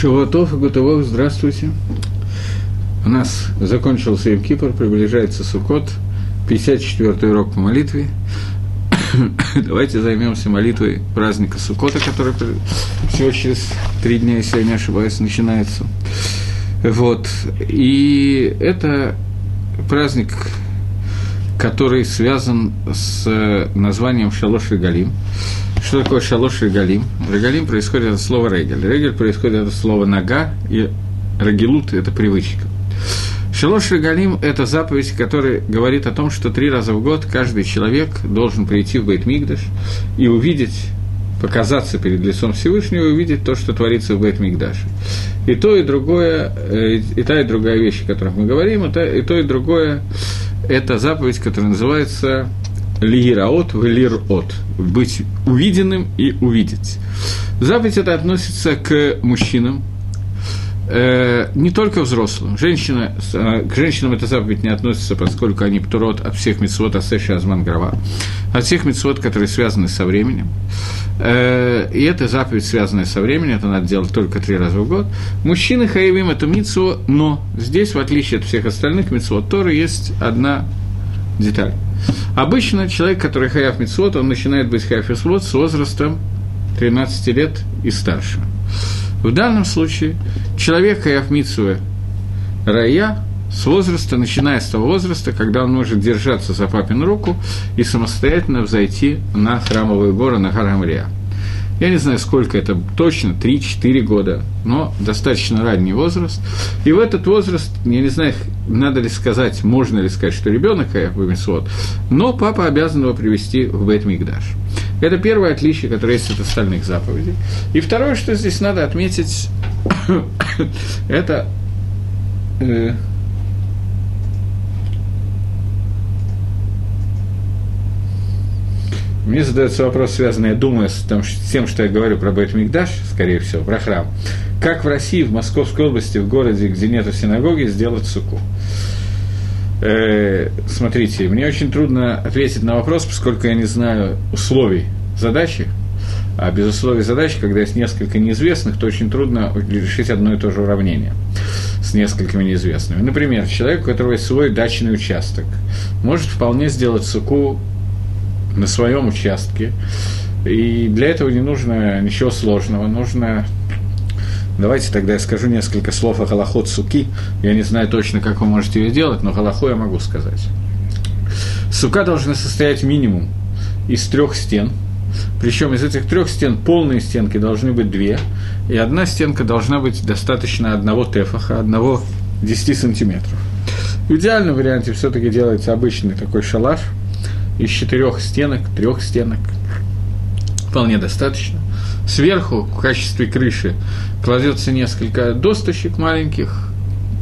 Шаватов и Гутовов, здравствуйте. У нас закончился Евкипр, приближается Сукот, 54-й урок по молитве. Давайте займемся молитвой праздника Сукота, который всего через три дня, если я не ошибаюсь, начинается. Вот. И это праздник, который связан с названием Шалош и Галим. Что такое шалош регалим? Регалим происходит от слова регель. Регель происходит от слова нога, и рагилут – это привычка. Шалош регалим – это заповедь, которая говорит о том, что три раза в год каждый человек должен прийти в Бейт-Мигдаш и увидеть показаться перед лицом Всевышнего и увидеть то, что творится в Бейт-Мигдаше. И то, и другое, э, и та, и другая вещь, о которых мы говорим, и то, и другое – это заповедь, которая называется лираот в лирот, быть увиденным и увидеть. Заповедь это относится к мужчинам, э, не только взрослым. Женщина, э, к женщинам эта заповедь не относится, поскольку они птурот от всех митцвот Асеша Азман Грава, от всех митцвот, которые связаны со временем. Э, и эта заповедь, связанная со временем, это надо делать только три раза в год. Мужчины хаевим эту митцву, но здесь, в отличие от всех остальных митцвот Торы, есть одна деталь. Обычно человек, который хаяв митцвот, он начинает быть хаяв митцвот с возрастом 13 лет и старше. В данном случае человек митцвы рая с возраста, начиная с того возраста, когда он может держаться за папину руку и самостоятельно взойти на храмовые горы на Харамрия. Я не знаю, сколько это точно, 3-4 года, но достаточно ранний возраст. И в этот возраст, я не знаю, надо ли сказать, можно ли сказать, что ребенок Мисвод, но папа обязан его привести в Бет Мигдаш. Это первое отличие, которое есть от остальных заповедей. И второе, что здесь надо отметить, это э, Мне задается вопрос, связанный, я думаю, с, там, с тем, что я говорю про Бет Мигдаш, скорее всего, про храм. Как в России, в Московской области, в городе, где нет синагоги, сделать суку? Э, смотрите, мне очень трудно ответить на вопрос, поскольку я не знаю условий задачи. А без условий задачи, когда есть несколько неизвестных, то очень трудно решить одно и то же уравнение с несколькими неизвестными. Например, человек, у которого есть свой дачный участок, может вполне сделать суку на своем участке. И для этого не нужно ничего сложного, нужно Давайте тогда я скажу несколько слов о Галахот Суки. Я не знаю точно, как вы можете ее делать, но Галаху я могу сказать. Сука должна состоять минимум из трех стен. Причем из этих трех стен полные стенки должны быть две, и одна стенка должна быть достаточно одного тефаха, одного 10 сантиметров. В идеальном варианте все-таки делается обычный такой шалаш – из четырех стенок, трех стенок. Вполне достаточно. Сверху, в качестве крыши, кладется несколько досточек маленьких,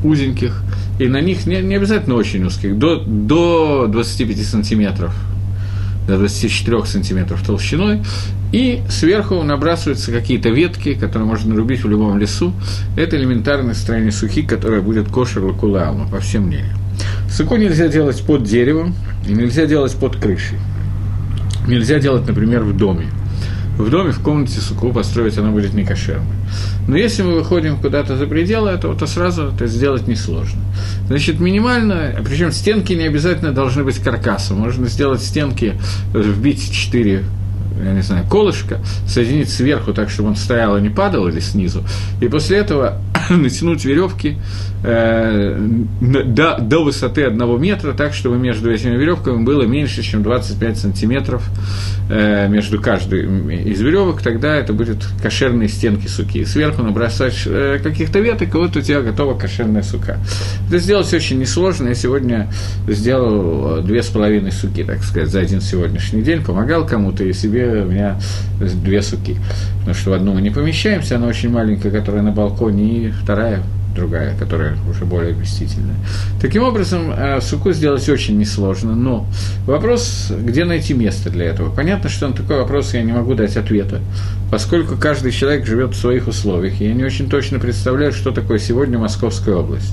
узеньких, и на них не, не обязательно очень узких, до, до 25 сантиметров, до 24 сантиметров толщиной, и сверху набрасываются какие-то ветки, которые можно рубить в любом лесу. Это элементарное строение сухи, которое будет кошер лакулалма, по всем мнениям. Суку нельзя делать под деревом и нельзя делать под крышей. Нельзя делать, например, в доме. В доме, в комнате суку построить она будет некошерной. Но если мы выходим куда-то за пределы этого, то сразу это сделать несложно. Значит, минимально, причем стенки не обязательно должны быть каркасом. Можно сделать стенки, вбить 4 я не знаю, колышко, соединить сверху так, чтобы он стоял и не падал, или снизу, и после этого натянуть веревки э, до, до высоты одного метра, так, чтобы между этими веревками было меньше, чем 25 сантиметров э, между каждой из веревок, тогда это будет кошерные стенки суки. Сверху набросать э, каких-то веток, и вот у тебя готова кошерная сука. Это сделать очень несложно. Я сегодня сделал две с половиной суки, так сказать, за один сегодняшний день, помогал кому-то, и себе у меня две суки. Потому что в одну мы не помещаемся, она очень маленькая, которая на балконе, и вторая другая, которая уже более вместительная. Таким образом, э, суку сделать очень несложно, но вопрос, где найти место для этого. Понятно, что на такой вопрос я не могу дать ответа, поскольку каждый человек живет в своих условиях, и я не очень точно представляю, что такое сегодня Московская область.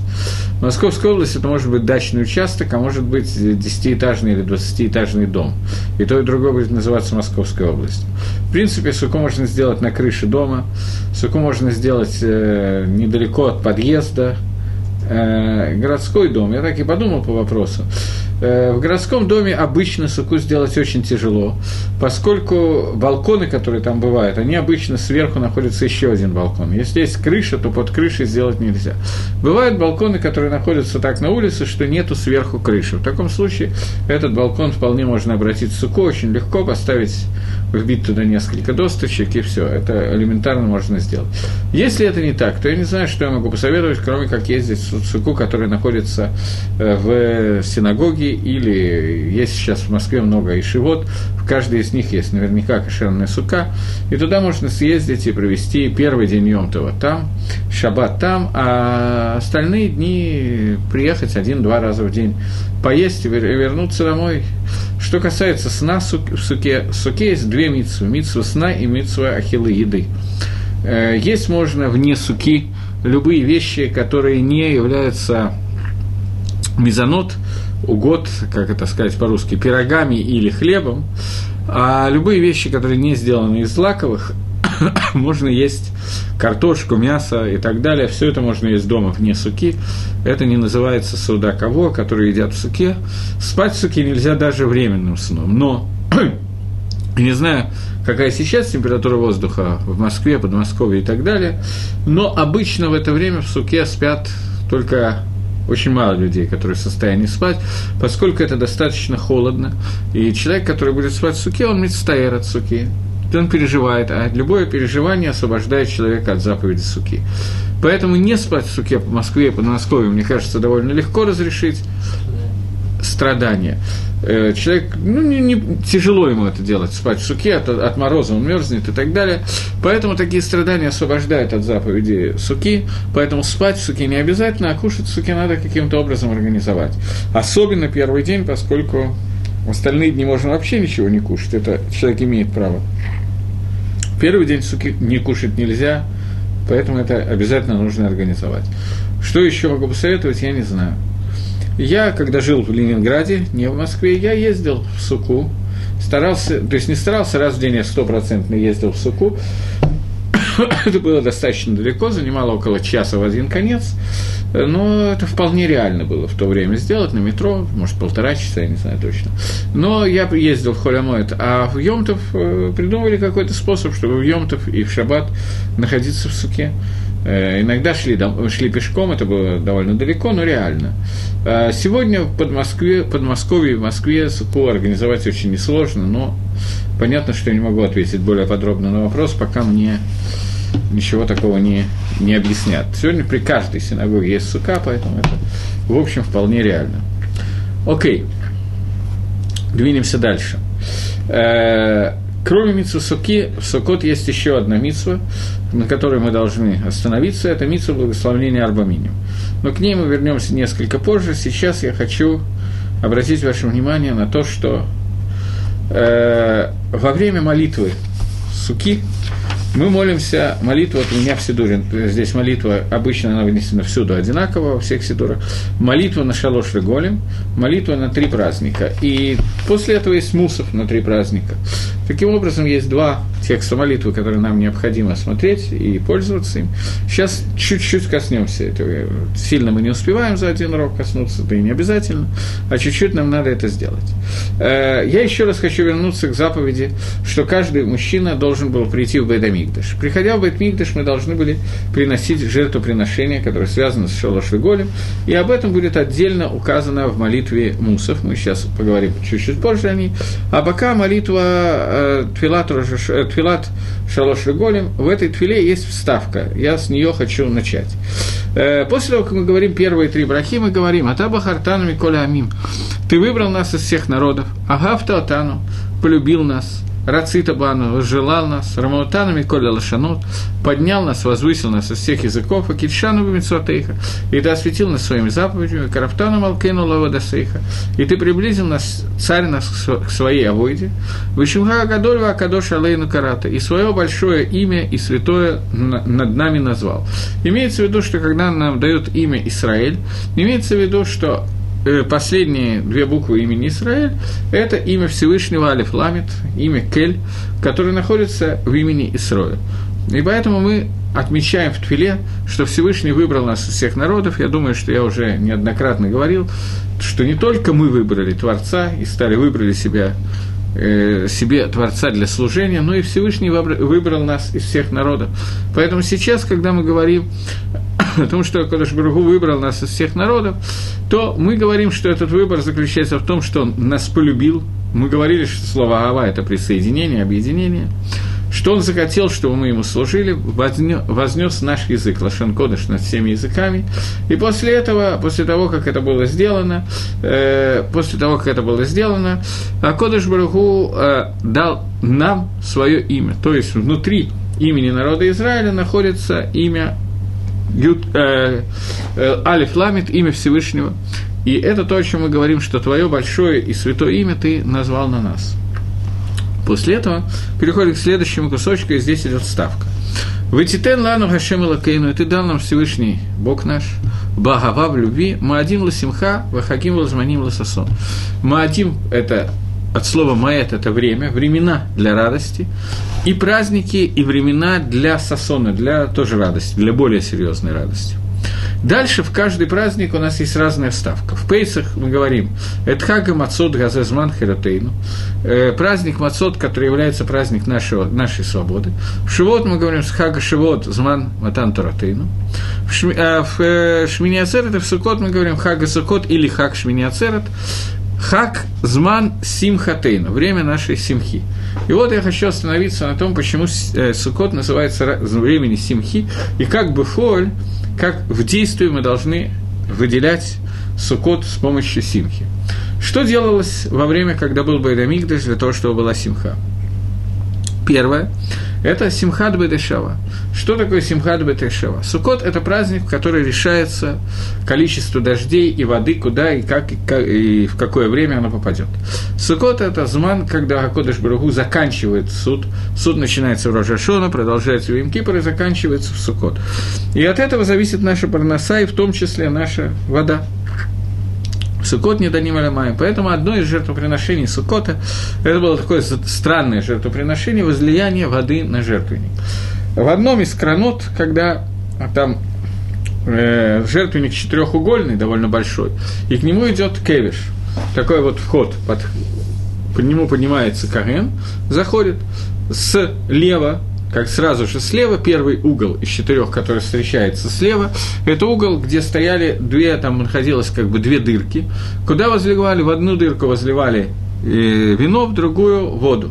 Московская область – это может быть дачный участок, а может быть десятиэтажный или двадцатиэтажный дом. И то, и другое будет называться Московская область. В принципе, суку можно сделать на крыше дома, суку можно сделать э, недалеко от подъезда, э, городской дом. Я так и подумал по вопросу. Э, в городском доме обычно суку сделать очень тяжело, поскольку балконы, которые там бывают, они обычно сверху находится еще один балкон. Если есть крыша, то под крышей сделать нельзя. Бывают балконы, которые находятся так на улице, что нету сверху крыши. В таком случае этот балкон вполне можно обратить в суку, очень легко поставить, вбить туда несколько досточек, и все. Это элементарно можно сделать. Если это не так, то я не знаю, что я могу посоветовать, кроме как ездить в суку, который находится э, в синагоге, или есть сейчас в Москве много ишивот, в каждой из них есть наверняка кошерная сука, и туда можно съездить и провести первый день Йомтова там, шаббат там, а остальные дни приехать один-два раза в день, поесть и вернуться домой. Что касается сна в суке, в суке есть две митсвы, митсва сна и митсва ахилы еды. Э, есть можно вне суки любые вещи, которые не являются мизанот, угод, как это сказать по-русски, пирогами или хлебом, а любые вещи, которые не сделаны из злаковых, можно есть картошку, мясо и так далее. Все это можно есть дома вне суки. Это не называется суда кого, которые едят в суке. Спать в суке нельзя даже временным сном. Но не знаю, какая сейчас температура воздуха в Москве, Подмосковье и так далее, но обычно в это время в суке спят только очень мало людей, которые в состоянии спать, поскольку это достаточно холодно. И человек, который будет спать в суке, он мецтаер от суки. Он переживает, а любое переживание освобождает человека от заповеди суки. Поэтому не спать в суке по Москве, по Москве, мне кажется, довольно легко разрешить страдания. Э, человек, ну, не, не, тяжело ему это делать, спать в суке, от, от мороза он мерзнет и так далее. Поэтому такие страдания освобождают от заповеди суки, поэтому спать в суке не обязательно, а кушать в суке надо каким-то образом организовать. Особенно первый день, поскольку в остальные дни можно вообще ничего не кушать, это человек имеет право. Первый день суки не кушать нельзя, поэтому это обязательно нужно организовать. Что еще могу посоветовать, я не знаю. Я, когда жил в Ленинграде, не в Москве, я ездил в Суку, старался, то есть не старался, раз в день я стопроцентно ездил в Суку, это было достаточно далеко, занимало около часа в один конец, но это вполне реально было в то время сделать на метро, может, полтора часа, я не знаю точно. Но я ездил в Холямоэт, а в Йомтов э, придумали какой-то способ, чтобы в Йомтов и в Шаббат находиться в суке. Э, иногда шли, шли пешком, это было довольно далеко, но реально. Э, сегодня в Подмосковье, Подмосковье и Москве СУКУ организовать очень несложно, но понятно, что я не могу ответить более подробно на вопрос, пока мне ничего такого не, не объяснят. Сегодня при каждой синагоге есть сука, поэтому это, в общем, вполне реально. Окей, двинемся дальше. Кроме митсу суки, в Сукот есть еще одна митсва, на которой мы должны остановиться. Это митсва благословения Арбаминим. Но к ней мы вернемся несколько позже. Сейчас я хочу обратить ваше внимание на то, что э, во время молитвы суки мы молимся, молитва от меня в Сидуре, здесь молитва, обычно она вынесена всюду одинаково, во всех Сидурах, молитва на Шалош Голем, молитва на три праздника. И после этого есть мусов на три праздника. Таким образом, есть два текста молитвы, которые нам необходимо смотреть и пользоваться им. Сейчас чуть-чуть коснемся этого. Сильно мы не успеваем за один урок коснуться, да и не обязательно, а чуть-чуть нам надо это сделать. Э, я еще раз хочу вернуться к заповеди, что каждый мужчина должен был прийти в Бейдамигдаш. Приходя в Бейдамигдаш, мы должны были приносить жертвоприношение, которое связано с Шолош и Голем, и об этом будет отдельно указано в молитве Мусов. Мы сейчас поговорим чуть-чуть позже о ней. А пока молитва э, Твилат, э, Твилат Шалош Голем, в этой твиле есть вставка. Я с нее хочу начать. Э, после того, как мы говорим первые три брахи, мы говорим «Атаба хартану Коля Амим». Ты выбрал нас из всех народов, Агавта Атану, полюбил нас, Рацита Бану, желал нас, Рамаутанами Коля Лашанот, поднял нас, возвысил нас из всех языков, а Китшану Бамитсуатейха, и ты осветил нас своими заповедями, Карафтану Малкену Лавадасейха, и ты приблизил нас, царь нас к своей авойде, Вишимха Гадольва Акадош Алейну Карата, и свое большое имя и святое над нами назвал. Имеется в виду, что когда нам дают имя Израиль, имеется в виду, что последние две буквы имени Израиль – это имя Всевышнего Алиф Ламит, имя Кель, которое находится в имени Исроя. И поэтому мы отмечаем в Твиле, что Всевышний выбрал нас из всех народов. Я думаю, что я уже неоднократно говорил, что не только мы выбрали Творца и стали выбрали себя э, себе Творца для служения, но и Всевышний выбрал нас из всех народов. Поэтому сейчас, когда мы говорим о том, что Кодыш Баруху выбрал нас из всех народов, то мы говорим, что этот выбор заключается в том, что он нас полюбил. Мы говорили, что слово «ава» – это присоединение, объединение что он захотел, чтобы мы ему служили, вознес наш язык, Лашен Кодыш, над всеми языками. И после этого, после того, как это было сделано, э, после того, как это было сделано, Кодыш Баруху э, дал нам свое имя. То есть внутри имени народа Израиля находится имя Ют, э, э, Алиф Ламит, имя Всевышнего. И это то, о чем мы говорим, что твое большое и святое имя ты назвал на нас. После этого переходим к следующему кусочку, и здесь идет ставка. Вытитен лану Хашем Лакейну, и ты дал нам Всевышний Бог наш, Багава в любви, Маадим Ласимха, Вахаким Лазманим Ласасон. Маадим – это от слова «маэт» – это время, времена для радости, и праздники, и времена для сасона, для тоже радости, для более серьезной радости. Дальше в каждый праздник у нас есть разная вставка. В Пейсах мы говорим «Эдхага Мацот Газезман Херотейну» э, праздник Мацот, который является праздник нашего, нашей свободы. В Шивот мы говорим «Хага Шивот Зман Матан Торатейну». В, Шми, э, в э, Шминиацерет и в Сукот мы говорим «Хага Сукот» или «Хаг Шминиацерет», Хак зман симхатейну, время нашей симхи. И вот я хочу остановиться на том, почему э, Сукот называется времени симхи, и как бы фоль, как в действии мы должны выделять Сукот с помощью симхи. Что делалось во время, когда был Байдамигдаш, для того, чтобы была симха? Первое – это Симхат Бедешава. Что такое Симхат Бедешава? Сукот – это праздник, в который решается количество дождей и воды, куда и как, и, как, и в какое время оно попадет. Сукот – это зман, когда Акодыш Барагу заканчивает суд. Суд начинается в Рожашона, продолжается в Имкипр и заканчивается в Сукот. И от этого зависит наша парноса, и в том числе наша вода. Сукот не даним аламаем. Поэтому одно из жертвоприношений Сукота, это было такое странное жертвоприношение, возлияние воды на жертвенник. В одном из кранот, когда там э, жертвенник четырехугольный, довольно большой, и к нему идет кевиш, такой вот вход, под, по нему поднимается Карен, заходит слева как сразу же слева, первый угол из четырех, который встречается слева, это угол, где стояли две, там находилось как бы две дырки, куда возливали, в одну дырку возливали э, вино, в другую воду.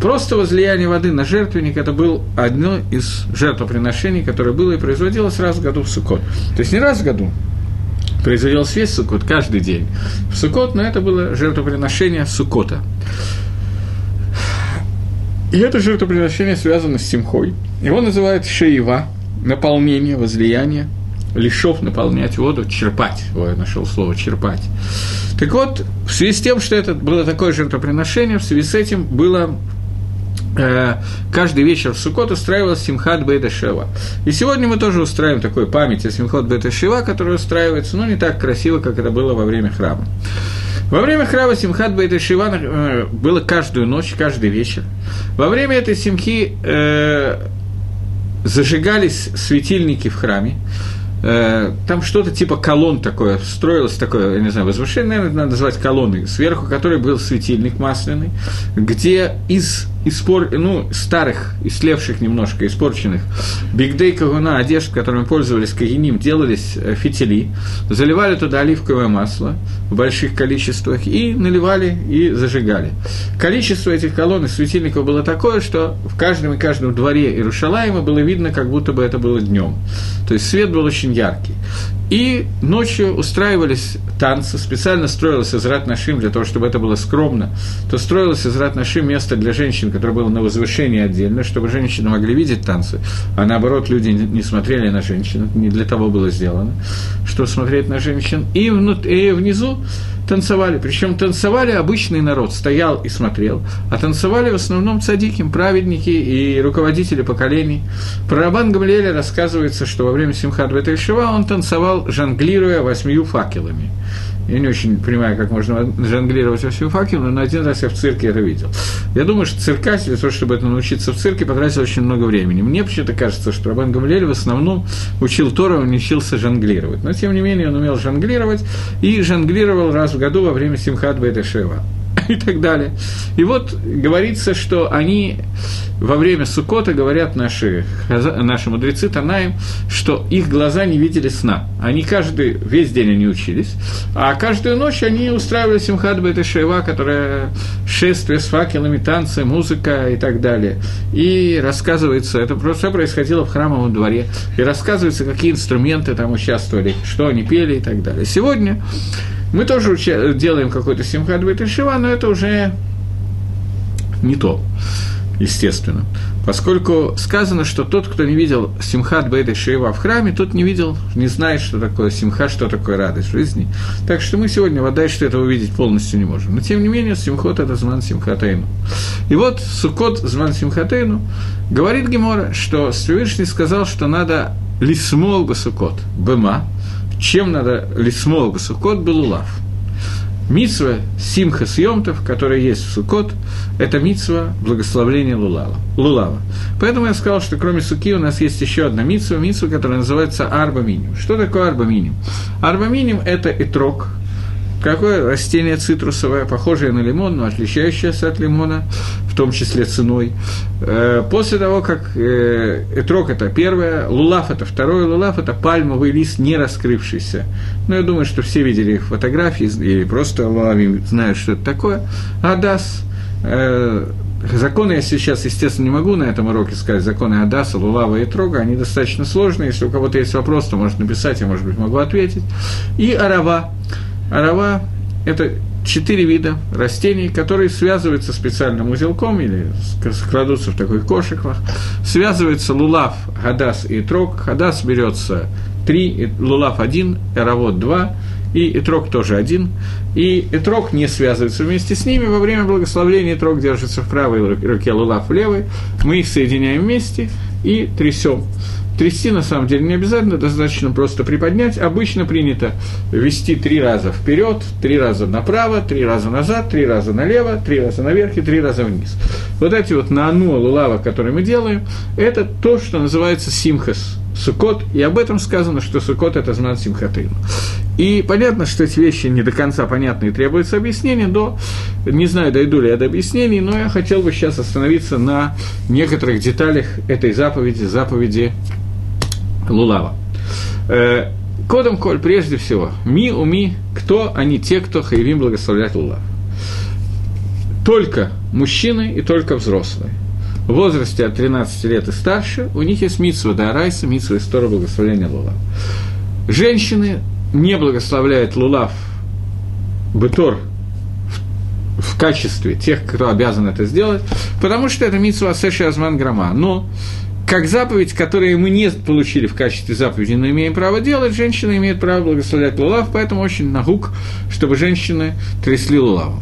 Просто возлияние воды на жертвенник – это было одно из жертвоприношений, которое было и производилось раз в году в Суккот. То есть не раз в году, производилось весь Суккот, каждый день в Суккот, но это было жертвоприношение Суккота. И это жертвоприношение связано с Симхой. Его называют шеева, наполнение, возлияние, лишов наполнять воду, черпать. Ой, я нашел слово черпать. Так вот, в связи с тем, что это было такое жертвоприношение, в связи с этим было э, каждый вечер в Суккот устраивалась Симхат Бейта Шева. И сегодня мы тоже устраиваем такую память о Симхат Бейта Шева, которая устраивается, но не так красиво, как это было во время храма. Во время храма Симхат Бейта Шива э, было каждую ночь, каждый вечер. Во время этой симхи э, зажигались светильники в храме. Э, там что-то типа колонн такое, строилось такое, я не знаю, возвышение, наверное, надо назвать колонной, сверху которой был светильник масляный, где из испор... ну, старых, истлевших немножко, испорченных бигдей кагуна, одежд, которыми пользовались кагиним, делались э, фитили, заливали туда оливковое масло в больших количествах и наливали и зажигали. Количество этих колонн и светильников было такое, что в каждом и каждом дворе Иерушалаема было видно, как будто бы это было днем. То есть свет был очень яркий. И ночью устраивались танцы, специально строилось из Ратнашим для того, чтобы это было скромно, то строилось из Ратнашим место для женщин, которое было на возвышении отдельно, чтобы женщины могли видеть танцы, а наоборот люди не смотрели на женщин, не для того было сделано, чтобы смотреть на женщин. И, и внизу танцевали. Причем танцевали обычный народ, стоял и смотрел, а танцевали в основном цадиким, праведники и руководители поколений. Про Рабан Гамлиэля рассказывается, что во время Симхат Бетельшива он танцевал, жонглируя восьмию факелами. Я не очень понимаю, как можно жонглировать восьмью факелами, но один раз я в цирке это видел. Я думаю, что циркач для того, чтобы это научиться в цирке, потратил очень много времени. Мне вообще-то кажется, что Рабан Гамлиэль в основном учил Тору, он не учился жонглировать. Но, тем не менее, он умел жонглировать и жонглировал раз в году во время Симхат Бетешева. и так далее. И вот говорится, что они во время Сукота говорят наши, наши мудрецы Танаем, что их глаза не видели сна. Они каждый, весь день они учились, а каждую ночь они устраивали Симхат Бета Шейва, которая шествие с факелами, танцы, музыка и так далее. И рассказывается, это просто происходило в храмовом дворе, и рассказывается, какие инструменты там участвовали, что они пели и так далее. Сегодня мы тоже делаем какой-то симхат Шива, но это уже не то, естественно. Поскольку сказано, что тот, кто не видел Симхат Шеева в храме, тот не видел, не знает, что такое Симхат, что такое радость жизни. Так что мы сегодня вода, что этого увидеть полностью не можем. Но тем не менее, Симхот – это Зман Симхатейну. И вот Сукот Зман Симхатейну говорит Гемора, что Всевышний сказал, что надо лисмол бы Сукот, бема, чем надо лисмол Сукот был улав. Митсва Симха Съемтов, которая есть в Сукот, это митсва благословления Лулава. Лулава. Поэтому я сказал, что кроме Суки у нас есть еще одна митсва, митсва, которая называется Арба Миним. Что такое Арба Миним? Арба Миним – это итрок, Какое растение цитрусовое, похожее на лимон, но отличающееся от лимона, в том числе ценой. Э, после того, как э, этрок – это первое, лулав – это второе, лулав – это пальмовый лист, не раскрывшийся. Но я думаю, что все видели их фотографии или просто знают, что это такое. Адас э, Законы я сейчас, естественно, не могу на этом уроке сказать. Законы Адаса, Лулава и Трога, они достаточно сложные. Если у кого-то есть вопрос, то может написать, я, может быть, могу ответить. И Арава. Арава – это четыре вида растений, которые связываются специальным узелком или складутся в такой кошиках. Связывается лулав, гадас и трог. Гадас берется три, лулав один, эравод два, и итрок тоже один. И итрок не связывается вместе с ними. Во время благословления итрок держится в правой руке, лулав в левой. Мы их соединяем вместе и трясем. Трясти на самом деле не обязательно, достаточно просто приподнять. Обычно принято вести три раза вперед, три раза направо, три раза назад, три раза налево, три раза наверх и три раза вниз. Вот эти вот на лулава, которые мы делаем, это то, что называется симхас, сукот, и об этом сказано, что сукот – это знак симхатыну. И понятно, что эти вещи не до конца понятны и требуется объяснение, но не знаю, дойду ли я до объяснений, но я хотел бы сейчас остановиться на некоторых деталях этой заповеди, заповеди Лулава. Э, Кодом Коль, прежде всего, ми уми, кто они те, кто хаевим благословлять Лулав. Только мужчины и только взрослые. В возрасте от 13 лет и старше у них есть митсва да арайса, митсва история благословления Лулав. Женщины не благословляют Лулав Бетор в, качестве тех, кто обязан это сделать, потому что это митсва Асеша Азман Грама. Но как заповедь, которую мы не получили в качестве заповеди, но имеем право делать, женщина имеет право благословлять лулав, поэтому очень нагук, чтобы женщины трясли лулавом.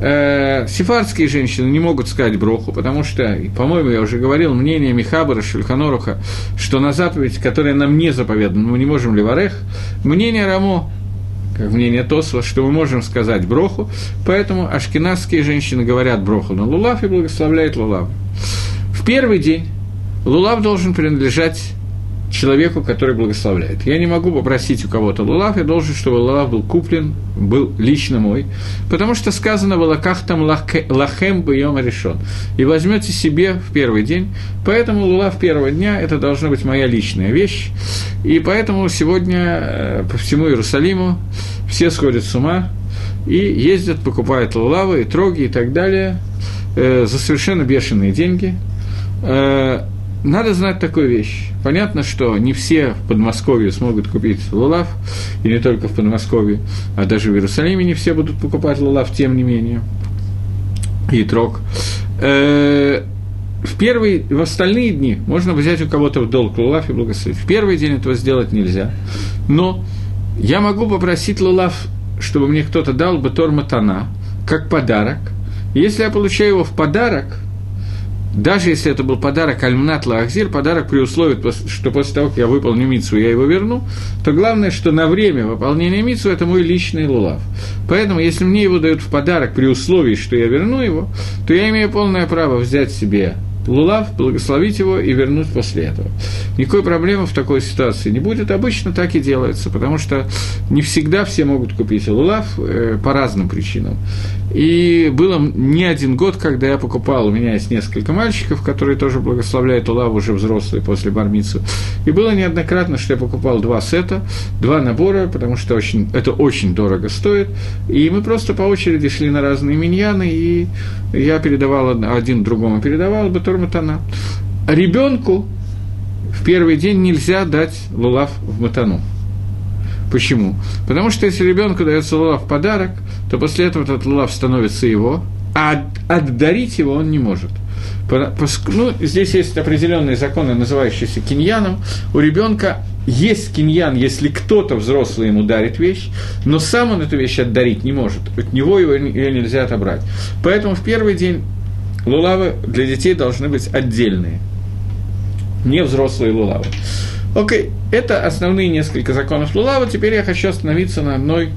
Э, сефардские женщины не могут сказать броху, потому что, по-моему, я уже говорил, мнение Михабара, Шульханоруха, что на заповедь, которая нам не заповедана, мы не можем ли варех, мнение Рамо, как мнение Тосла, что мы можем сказать броху, поэтому ашкенадские женщины говорят броху на лулав и благословляют лулав. В первый день лулав должен принадлежать человеку, который благословляет. Я не могу попросить у кого-то лулав, я должен, чтобы лулав был куплен, был лично мой, потому что сказано было «как там лахем бьем решен» и возьмете себе в первый день, поэтому лулав первого дня – это должна быть моя личная вещь, и поэтому сегодня э, по всему Иерусалиму все сходят с ума и ездят, покупают лулавы и троги и так далее э, за совершенно бешеные деньги – э, надо знать такую вещь. Понятно, что не все в Подмосковье смогут купить лулав, и не только в Подмосковье, а даже в Иерусалиме не все будут покупать лулав, тем не менее. И трог. Э, в первые, в остальные дни можно взять у кого-то в долг лулав и благословить. В первый день этого сделать нельзя. Но я могу попросить лулав, чтобы мне кто-то дал бы торматана, как подарок. Если я получаю его в подарок – даже если это был подарок Альмнат Лаахзир, подарок при условии, что после того, как я выполню мицу, я его верну, то главное, что на время выполнения мицу это мой личный лулав. Поэтому, если мне его дают в подарок при условии, что я верну его, то я имею полное право взять себе лулав, благословить его и вернуть после этого. Никакой проблемы в такой ситуации не будет. Обычно так и делается, потому что не всегда все могут купить лулав э, по разным причинам. И было не один год, когда я покупал, у меня есть несколько мальчиков, которые тоже благословляют лулав уже взрослые после бармицу. И было неоднократно, что я покупал два сета, два набора, потому что очень, это очень дорого стоит. И мы просто по очереди шли на разные миньяны, и я передавал один другому, передавал бы матана. Ребенку в первый день нельзя дать лулав в матану. Почему? Потому что если ребенку дается лулав в подарок, то после этого этот лулав становится его, а отдарить его он не может. Ну, здесь есть определенные законы, называющиеся киньяном. У ребенка есть киньян, если кто-то взрослый ему дарит вещь, но сам он эту вещь отдарить не может. От него его, ее нельзя отобрать. Поэтому в первый день лулавы для детей должны быть отдельные, не взрослые лулавы. Окей, это основные несколько законов лулава. Теперь я хочу остановиться на одной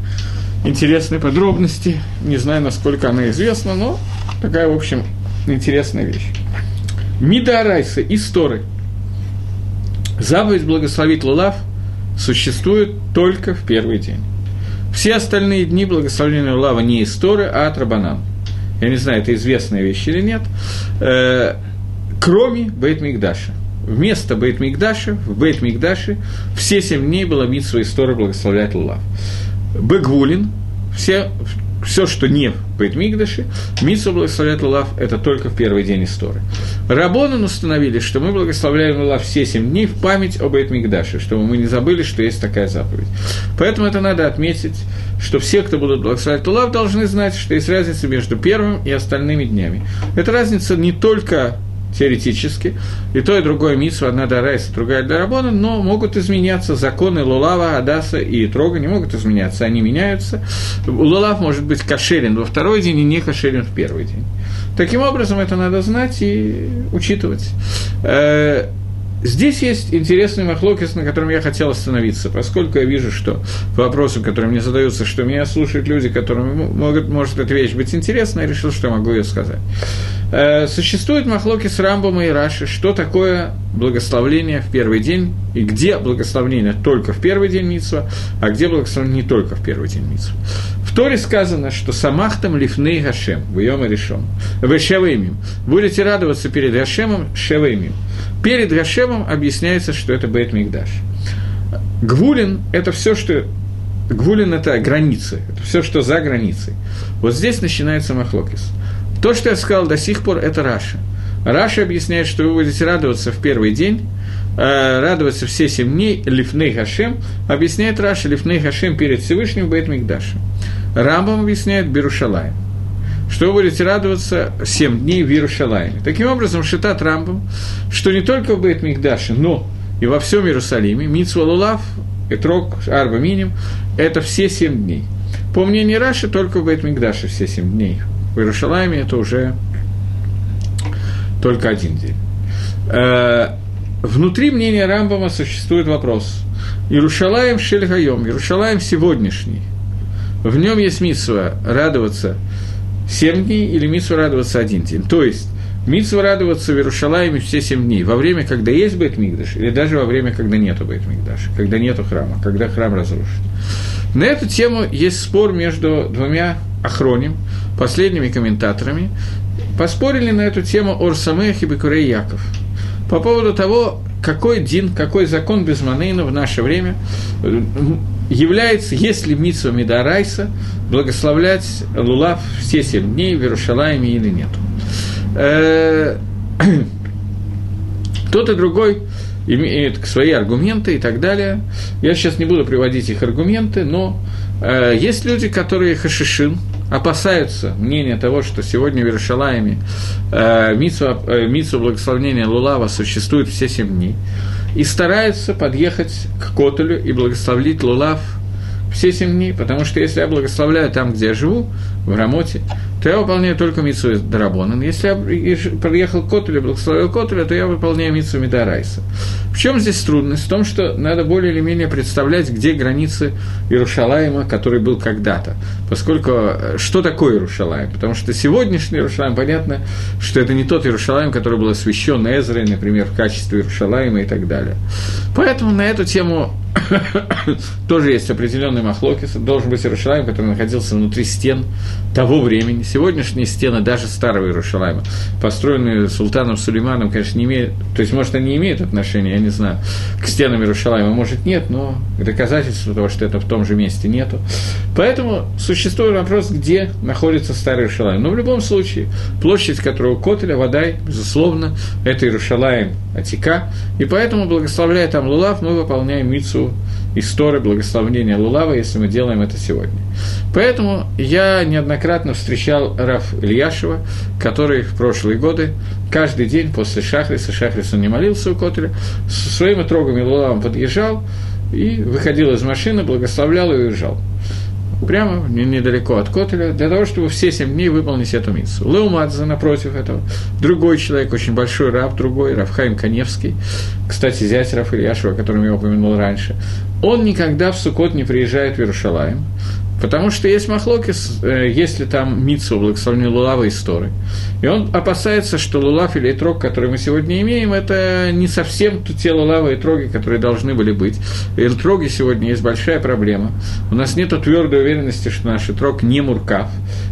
интересной подробности. Не знаю, насколько она известна, но такая, в общем, интересная вещь. Мида Арайса и Сторы. Заповедь благословить лулав существует только в первый день. Все остальные дни благословения лулава не из Торы, а от Рабанан я не знаю, это известная вещь или нет, э, кроме Бейт-Мигдаша. Вместо Бейт-Мигдаша, в Бейт-Мигдаше все семь дней была митсва история благословлять Лулав. Бегвулин, все, все, что не в Бейтмигдаше, Митсу благословляет Лулав, это только в первый день истории. Рабонан установили, что мы благословляем Лулав все семь дней в память об Бейтмигдаше, чтобы мы не забыли, что есть такая заповедь. Поэтому это надо отметить, что все, кто будут благословлять Лулав, должны знать, что есть разница между первым и остальными днями. Эта разница не только теоретически, и то, и другое митсва, одна для Райса, другая для Рабона, но могут изменяться законы Лулава, Адаса и Трога, не могут изменяться, они меняются. Лулав может быть кошерен во второй день и не кошерен в первый день. Таким образом, это надо знать и учитывать. Здесь есть интересный махлокис, на котором я хотел остановиться, поскольку я вижу, что вопросы, которые мне задаются, что меня слушают люди, которым могут, может эта вещь быть интересна, я решил, что могу ее сказать. Э, существует махлокис Рамбама и Раши, что такое благословление в первый день, и где благословение только в первый день Митсва, а где благословение не только в первый день Митсва. В Торе сказано, что «ושמחתם לפני השם, ביום הראשון, שבעת ימים, будете радоваться перед Гашемом שבעת ימים». Перед Гашемом объясняется, что это בית המקדש. גבולין – это все, что גבולין – это границы, это все, что за границей. Вот здесь начинается מחלוקת. То, что я сказал до сих пор, это Раши. Раши объясняет, что вы будете радоваться в первый день, э, радоваться все семь дней, לפני השם, объясняет Раша, Лифней Хашем перед Всевышним Бейт Мигдаша. Рамбам объясняет Берушалаем что вы будете радоваться 7 дней в Иерушалайме. Таким образом, Шитат Рамбам, что не только в Бейт Мигдаше, но и во всем Иерусалиме, Митсва Лулав, Этрок, Арба Миним, это все 7 дней. По мнению Раши, только в Бейт Мигдаше все 7 дней. В Иерушалайме это уже только один день. Э, внутри мнения Рамбама существует вопрос. Иерушалаем Шельгайом, Иерушалаем сегодняшний. В нем есть митсва радоваться 7 дней или митсва радоваться один день. То есть, митсва радоваться в Иерушалайме все 7 дней, во время, когда есть Бейтмигдаш, или даже во время, когда нету Бейтмигдаша, когда нету храма, когда храм разрушен. На эту тему есть спор между двумя охроним, последними комментаторами. Поспорили на эту тему Орсамех и Бекурей Яков. По поводу того, какой дин, какой закон без манейна в наше время является, если Митсва Мидарайса, благословлять Лулав все семь дней в Иерушалайме или нет. Э, Тот и другой имеет свои аргументы и так далее. Я сейчас не буду приводить их аргументы, но э, есть люди, которые хашишин, опасаются мнения того, что сегодня в Иерушалайме э, митсу, э, благословения Лулава существует все семь дней, и стараются подъехать к Котелю и благословить Лулав все семь дней, потому что если я благословляю там, где я живу, в Рамоте, то я выполняю только митсу Дарабонан. Если я приехал к Котелю, благословил Котеля, то я выполняю митсу Мидарайса. В чем здесь трудность? В том, что надо более или менее представлять, где границы Иерушалаема, который был когда-то. Поскольку э, что такое Иерушалаем? Потому что сегодняшний Иерушалаем, понятно, что это не тот Иерушалаем, который был освящен Эзрой, например, в качестве Иерушалаема и так далее. Поэтому на эту тему тоже есть определенный махлокис. Должен быть Иерушалаем, который находился внутри стен того времени. Сегодняшние стены даже старого Иерушалайма, построенные султаном Сулейманом, конечно, не имеют, то есть, может, они имеют отношение, я не знаю, к стенам Иерушалайма, может, нет, но доказательства того, что это в том же месте, нету. Поэтому существует вопрос, где находится старый Иерушалайм. Но в любом случае, площадь которого Котеля, Водай, безусловно, это Иерушалаем Атика, и поэтому, благословляя там Лулав, мы выполняем мицу истории благословения Лулава, если мы делаем это сегодня. Поэтому я неоднократно встречал Раф Ильяшева, который в прошлые годы каждый день после Шахриса, Шахрис он не молился у Котеля, со своими трогами Лулавом подъезжал и выходил из машины, благословлял и уезжал прямо недалеко от Котеля, для того, чтобы все семь дней выполнить эту миссу. Леумадзе, напротив этого, другой человек, очень большой раб, другой, Рафхайм Каневский, кстати, зять Раф Ильяшева, о котором я упомянул раньше, он никогда в Сукот не приезжает в Иерушалаем, Потому что есть махлокис, э, если там Митсу благословение Лулава и Сторы. И он опасается, что Лулав или Итрог, который мы сегодня имеем, это не совсем те Лулава и Троги, которые должны были быть. И Троги сегодня есть большая проблема. У нас нет твердой уверенности, что наш Итрог не муркав.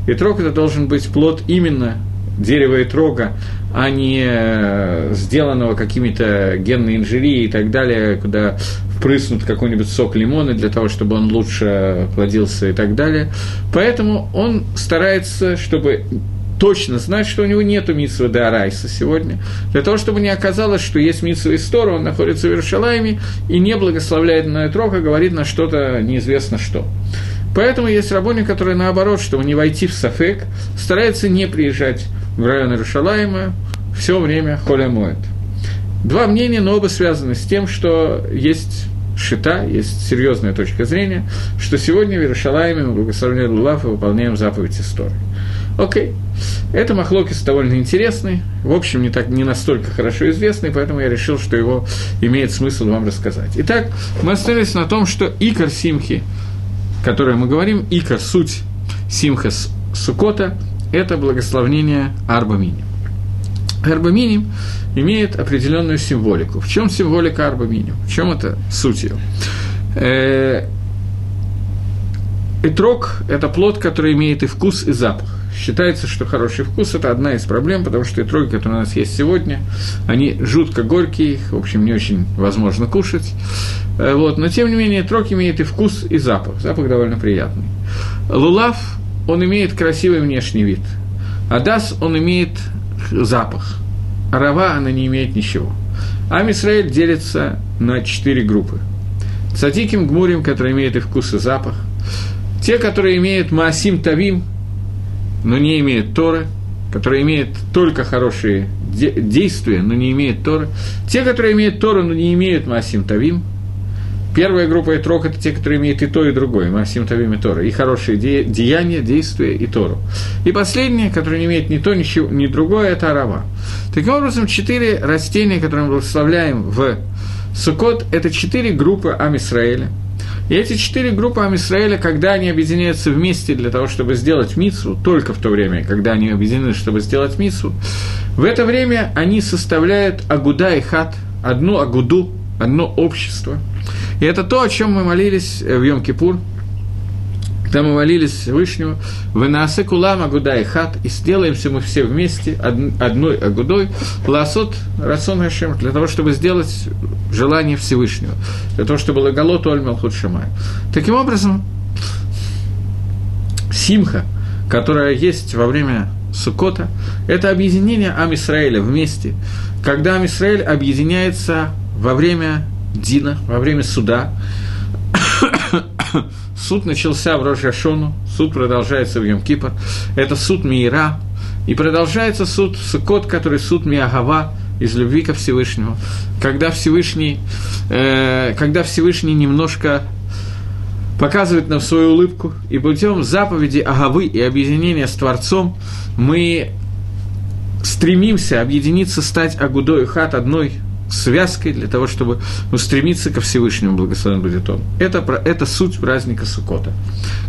Итрог это должен быть плод именно дерева и трога, а не э, сделанного какими-то генной инжирией и так далее, куда впрыснут какой-нибудь сок лимона для того, чтобы он лучше плодился и так далее. Поэтому он старается, чтобы точно знать, что у него нет митсвы де Арайса сегодня, для того, чтобы не оказалось, что есть митсва Истора, он находится в Иерушалайме и не благословляет на Этрока, говорит на что-то неизвестно что. Поэтому есть рабони, которые наоборот, чтобы не войти в Сафек, стараются не приезжать в район Иерушалайма все время холя моет. Два мнения, но оба связаны с тем, что есть шита, есть серьезная точка зрения, что сегодня в Иерушалайме мы благословляем Лулав и выполняем заповедь истории. Окей. Это Махлокис довольно интересный, в общем, не, так, не настолько хорошо известный, поэтому я решил, что его имеет смысл вам рассказать. Итак, мы остались на том, что Икар Симхи, который мы говорим, Икар, суть Симха Сукота, это благословение Арба Мини. Арба Мини имеет определенную символику. В чем символика Арба Мини? В чем это суть ее? Э, Итрок – это плод, который имеет и вкус, и запах. Считается, что хороший вкус – это одна из проблем, потому что итроги, которые у нас есть сегодня, они жутко горькие, их, в общем, не очень возможно кушать. Э, вот. Но, тем не менее, итрог имеет и вкус, и запах. Запах довольно приятный. Лулав, он имеет красивый внешний вид. Адас, он имеет запах. Арава, она не имеет ничего. Ам Исраэль делится на четыре группы. Цадиким, Гмурим, которые имеют и вкус, и запах. Те, которые имеют Маасим Тавим, но не имеют Торы, которые имеют только хорошие де- действия, но не имеют Торы. Те, которые имеют Тору, но не имеют Маасим Тавим – Первая группа Этрок – это те, которые имеют и то, и другое, Масим Тавим и Тора, и хорошие де- деяния, действия и Тору. И последнее, которое не имеет ни то, ни, чего, ни другое – это Арава. Таким образом, четыре растения, которые мы благословляем в Сукот, это четыре группы Амисраэля. И эти четыре группы Амисраэля, когда они объединяются вместе для того, чтобы сделать мицу, только в то время, когда они объединены, чтобы сделать мицу, в это время они составляют Агуда и Хат, одну Агуду, одно общество – и это то, о чем мы молились э, в Йом-Кипур, когда мы молились Всевышнему, «Вы наасе кулам агуда и хат, и сделаемся мы все вместе одной агудой, ласот рацион Хашем, для того, чтобы сделать желание Всевышнего, для того, чтобы лагалот оль мелхут шамай». Таким образом, симха, которая есть во время Сукота, это объединение Ам Исраэля вместе, когда Амисраэль объединяется во время Дина, во время суда. суд начался в Рожашону, суд продолжается в Йом-Кипр. Это суд Миира, и продолжается суд Сукот, который суд Миагава, из любви ко Всевышнему, когда Всевышний, э, когда Всевышний немножко показывает нам свою улыбку, и путем заповеди Агавы и объединения с Творцом мы стремимся объединиться, стать Агудой Хат одной связкой для того, чтобы устремиться ко Всевышнему, благословен будет Он. Это, это суть праздника Сукота.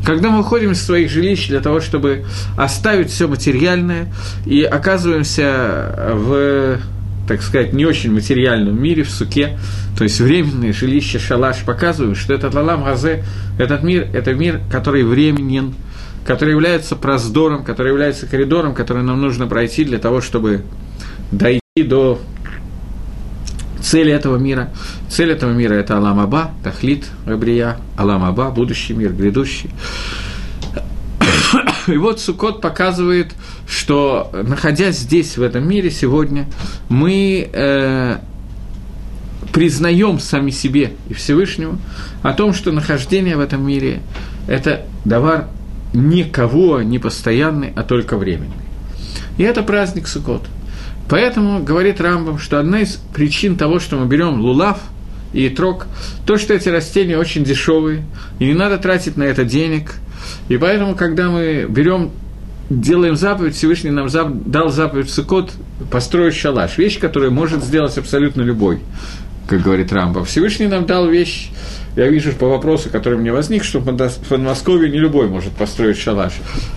Когда мы уходим из своих жилищ для того, чтобы оставить все материальное и оказываемся в так сказать, не очень материальном мире, в суке, то есть временное жилище, шалаш, показывают, что этот Лалам Газе, этот мир, это мир, который временен, который является проздором, который является коридором, который нам нужно пройти для того, чтобы дойти до цели этого мира. Цель этого мира – это Алам Аба, Тахлит, Абрия, Алам Аба, будущий мир, грядущий. И вот Сукот показывает, что, находясь здесь, в этом мире сегодня, мы э, признаем сами себе и Всевышнему о том, что нахождение в этом мире – это давар никого не постоянный, а только временный. И это праздник Сукот. Поэтому говорит Рамбам, что одна из причин того, что мы берем лулав и трог, то, что эти растения очень дешевые, и не надо тратить на это денег – и поэтому, когда мы берем, делаем заповедь, Всевышний нам дал заповедь Сукот построить шалаш, вещь, которую может сделать абсолютно любой, как говорит Рамба. Всевышний нам дал вещь, я вижу по вопросу, который мне возник, что в Подмосковье не любой может построить шалаш.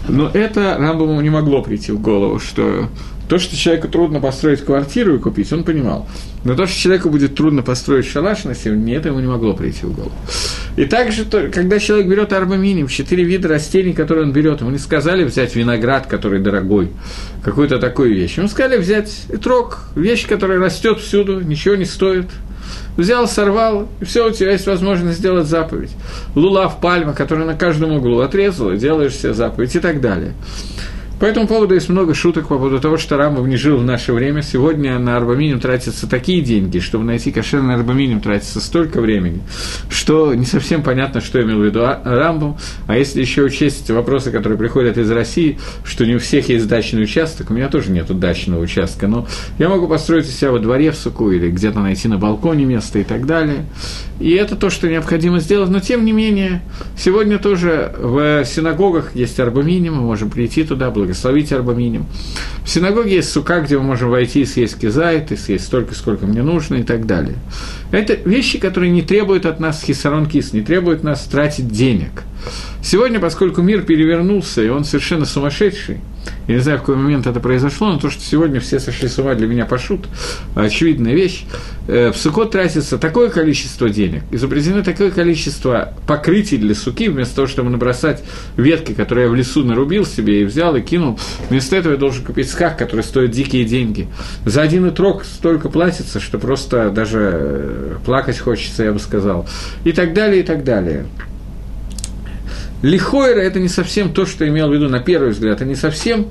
Но это Рамбаму не могло прийти в голову, что то, что человеку трудно построить квартиру и купить, он понимал. Но то, что человеку будет трудно построить шалаш на сегодня, это ему не могло прийти в голову. И также, когда человек берет арбаминим, четыре вида растений, которые он берет, ему не сказали взять виноград, который дорогой, какую-то такую вещь. Ему сказали взять трог, вещь, которая растет всюду, ничего не стоит. Взял, сорвал, и все, у тебя есть возможность сделать заповедь. Лулав, пальма, которая на каждом углу отрезала, делаешь себе заповедь и так далее. По этому поводу есть много шуток по поводу того, что Рамбов не жил в наше время. Сегодня на арбаминиум тратятся такие деньги, чтобы найти кошерный арбаминиум тратится столько времени, что не совсем понятно, что имел в виду а, Рамбом. А если еще учесть вопросы, которые приходят из России, что не у всех есть дачный участок, у меня тоже нет дачного участка, но я могу построить у себя во дворе в суку или где-то найти на балконе место и так далее. И это то, что необходимо сделать. Но тем не менее, сегодня тоже в синагогах есть арбаминиум, мы можем прийти туда, благодаря благословить арбаминим. В синагоге есть сука, где мы можем войти и съесть кизайт, и съесть столько, сколько мне нужно, и так далее. Это вещи, которые не требуют от нас хисарон кис, не требуют нас тратить денег. Сегодня, поскольку мир перевернулся, и он совершенно сумасшедший, я не знаю, в какой момент это произошло, но то, что сегодня все сошли с ума, для меня пошут, очевидная вещь. Э, в Сукот тратится такое количество денег, изобретено такое количество покрытий для суки, вместо того, чтобы набросать ветки, которые я в лесу нарубил себе и взял и кинул, вместо этого я должен купить сках, который стоит дикие деньги. За один итрок столько платится, что просто даже э, плакать хочется, я бы сказал. И так далее, и так далее. Лихойра – это не совсем то, что имел в виду на первый взгляд, это не совсем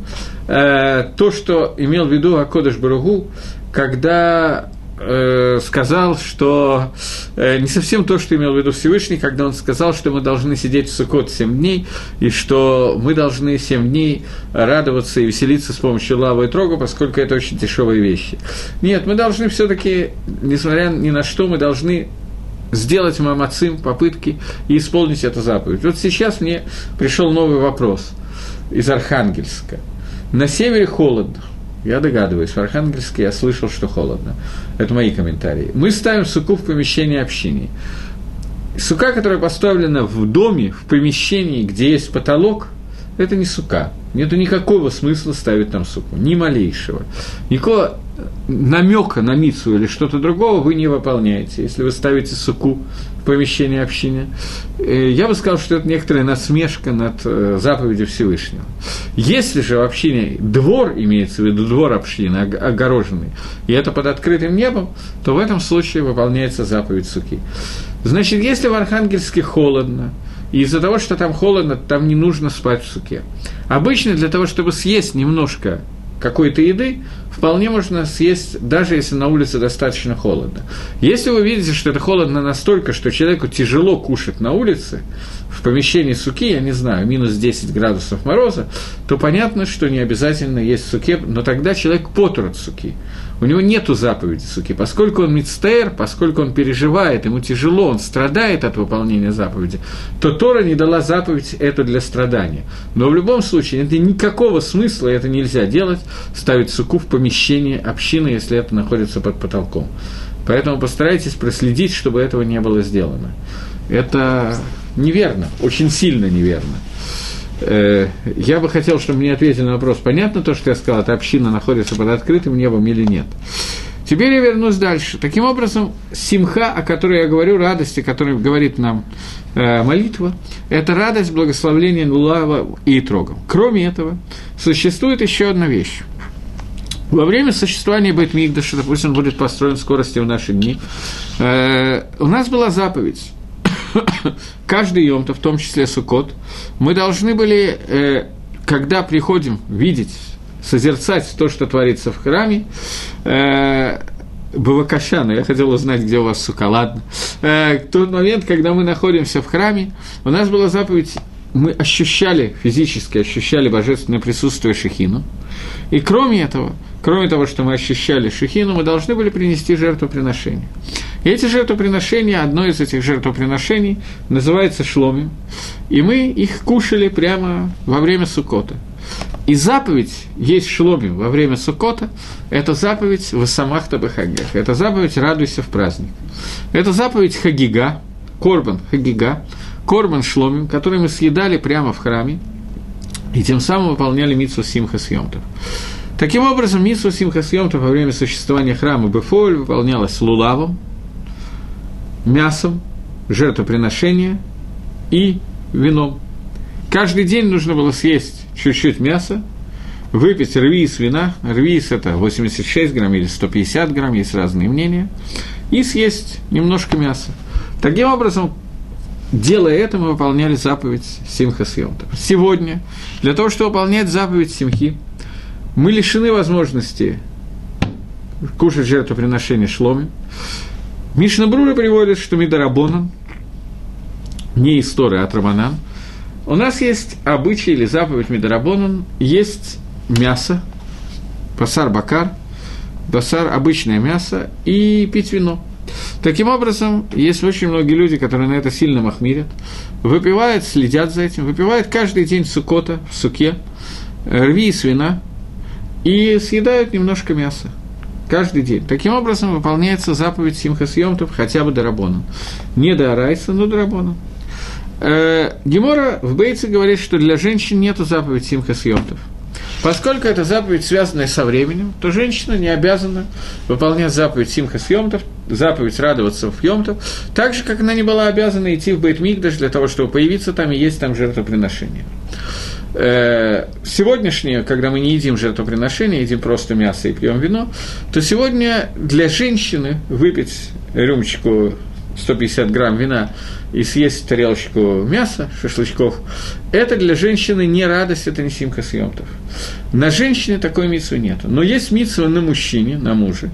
э, то, что имел в виду Акодыш Баругу, когда э, сказал, что э, не совсем то, что имел в виду Всевышний, когда он сказал, что мы должны сидеть в Сукот 7 дней, и что мы должны 7 дней радоваться и веселиться с помощью лавы и трога, поскольку это очень дешевые вещи. Нет, мы должны все таки несмотря ни на что, мы должны сделать мамацим, попытки и исполнить эту заповедь. Вот сейчас мне пришел новый вопрос из Архангельска. На севере холодно. Я догадываюсь, в Архангельске я слышал, что холодно. Это мои комментарии. Мы ставим суку в помещении общины. Сука, которая поставлена в доме, в помещении, где есть потолок, это не сука. Нету никакого смысла ставить там суку, ни малейшего. Никакого намека на мицу или что-то другого вы не выполняете, если вы ставите суку в помещении общины. Э, я бы сказал, что это некоторая насмешка над э, заповедью Всевышнего. Если же в общине двор, имеется в виду двор общины, огороженный, и это под открытым небом, то в этом случае выполняется заповедь суки. Значит, если в Архангельске холодно, и из-за того, что там холодно, там не нужно спать в суке. Обычно для того, чтобы съесть немножко какой-то еды, вполне можно съесть, даже если на улице достаточно холодно. Если вы видите, что это холодно настолько, что человеку тяжело кушать на улице, в помещении суки, я не знаю, минус 10 градусов мороза, то понятно, что не обязательно есть суке, но тогда человек потр от суки. У него нет заповеди суки. Поскольку он мицтер, поскольку он переживает, ему тяжело, он страдает от выполнения заповеди, то Тора не дала заповедь это для страдания. Но в любом случае, это никакого смысла, это нельзя делать, ставить суку в помещение общины, если это находится под потолком. Поэтому постарайтесь проследить, чтобы этого не было сделано. Это неверно, очень сильно неверно. Э, я бы хотел, чтобы мне ответили на вопрос, понятно то, что я сказал, эта община находится под открытым небом или нет. Теперь я вернусь дальше. Таким образом, симха, о которой я говорю, радости, о которой говорит нам э, молитва, это радость благословления Лулава и Итрогом. Кроме этого, существует еще одна вещь. Во время существования Бейтмигдаша, допустим, будет построен в скорости в наши дни, э, у нас была заповедь каждый Йом-то, в том числе Сукот, мы должны были, э, когда приходим видеть, созерцать то, что творится в храме, э, Бавакаша, но я хотел узнать, где у вас сука, ладно. Э, тот момент, когда мы находимся в храме, у нас была заповедь, мы ощущали, физически ощущали божественное присутствие Шехину. И кроме этого, кроме того, что мы ощущали Шехину, мы должны были принести жертвоприношение. И эти жертвоприношения, одно из этих жертвоприношений называется шломим, и мы их кушали прямо во время Сукота. И заповедь есть шломим во время Сукота, это заповедь в самах Табахагах, это заповедь «Радуйся в праздник». Это заповедь Хагига, Корбан Хагига, Корбан Шломим, который мы съедали прямо в храме, и тем самым выполняли митсу Симха Съемтов. Таким образом, митсу Симха Съемтов во время существования храма Бефоль выполнялась лулавом, мясом, жертвоприношения и вином. Каждый день нужно было съесть чуть-чуть мяса, выпить рвиз вина, рвиз – это 86 грамм или 150 грамм, есть разные мнения, и съесть немножко мяса. Таким образом, делая это, мы выполняли заповедь Симха Съемта. Сегодня, для того, чтобы выполнять заповедь Симхи, мы лишены возможности кушать жертвоприношение шломи, Мишна Брура приводит, что Мидарабонан, не история, а Траманан, у нас есть обычай или заповедь Мидарабонан, есть мясо, басар бакар, басар – обычное мясо, и пить вино. Таким образом, есть очень многие люди, которые на это сильно махмирят, выпивают, следят за этим, выпивают каждый день сукота в суке, рви и свина, и съедают немножко мяса каждый день. Таким образом выполняется заповедь Симхасьемтов хотя бы до Рабона. Не до Арайса, но до Рабона. Э, Гемора в Бейце говорит, что для женщин нет заповеди Симхасьемтов. Поскольку эта заповедь, связанная со временем, то женщина не обязана выполнять заповедь Симха Съемтов, заповедь радоваться в Йомтов, так же, как она не была обязана идти в Бейтмигдаш для того, чтобы появиться там и есть там жертвоприношение. Э, сегодняшнее, когда мы не едим жертвоприношение, едим просто мясо и пьем вино, то сегодня для женщины выпить рюмочку 150 грамм вина и съесть тарелочку мяса, шашлычков, это для женщины не радость, это не симка съемтов. На женщине такой митсвы нет. Но есть митсва на мужчине, на муже,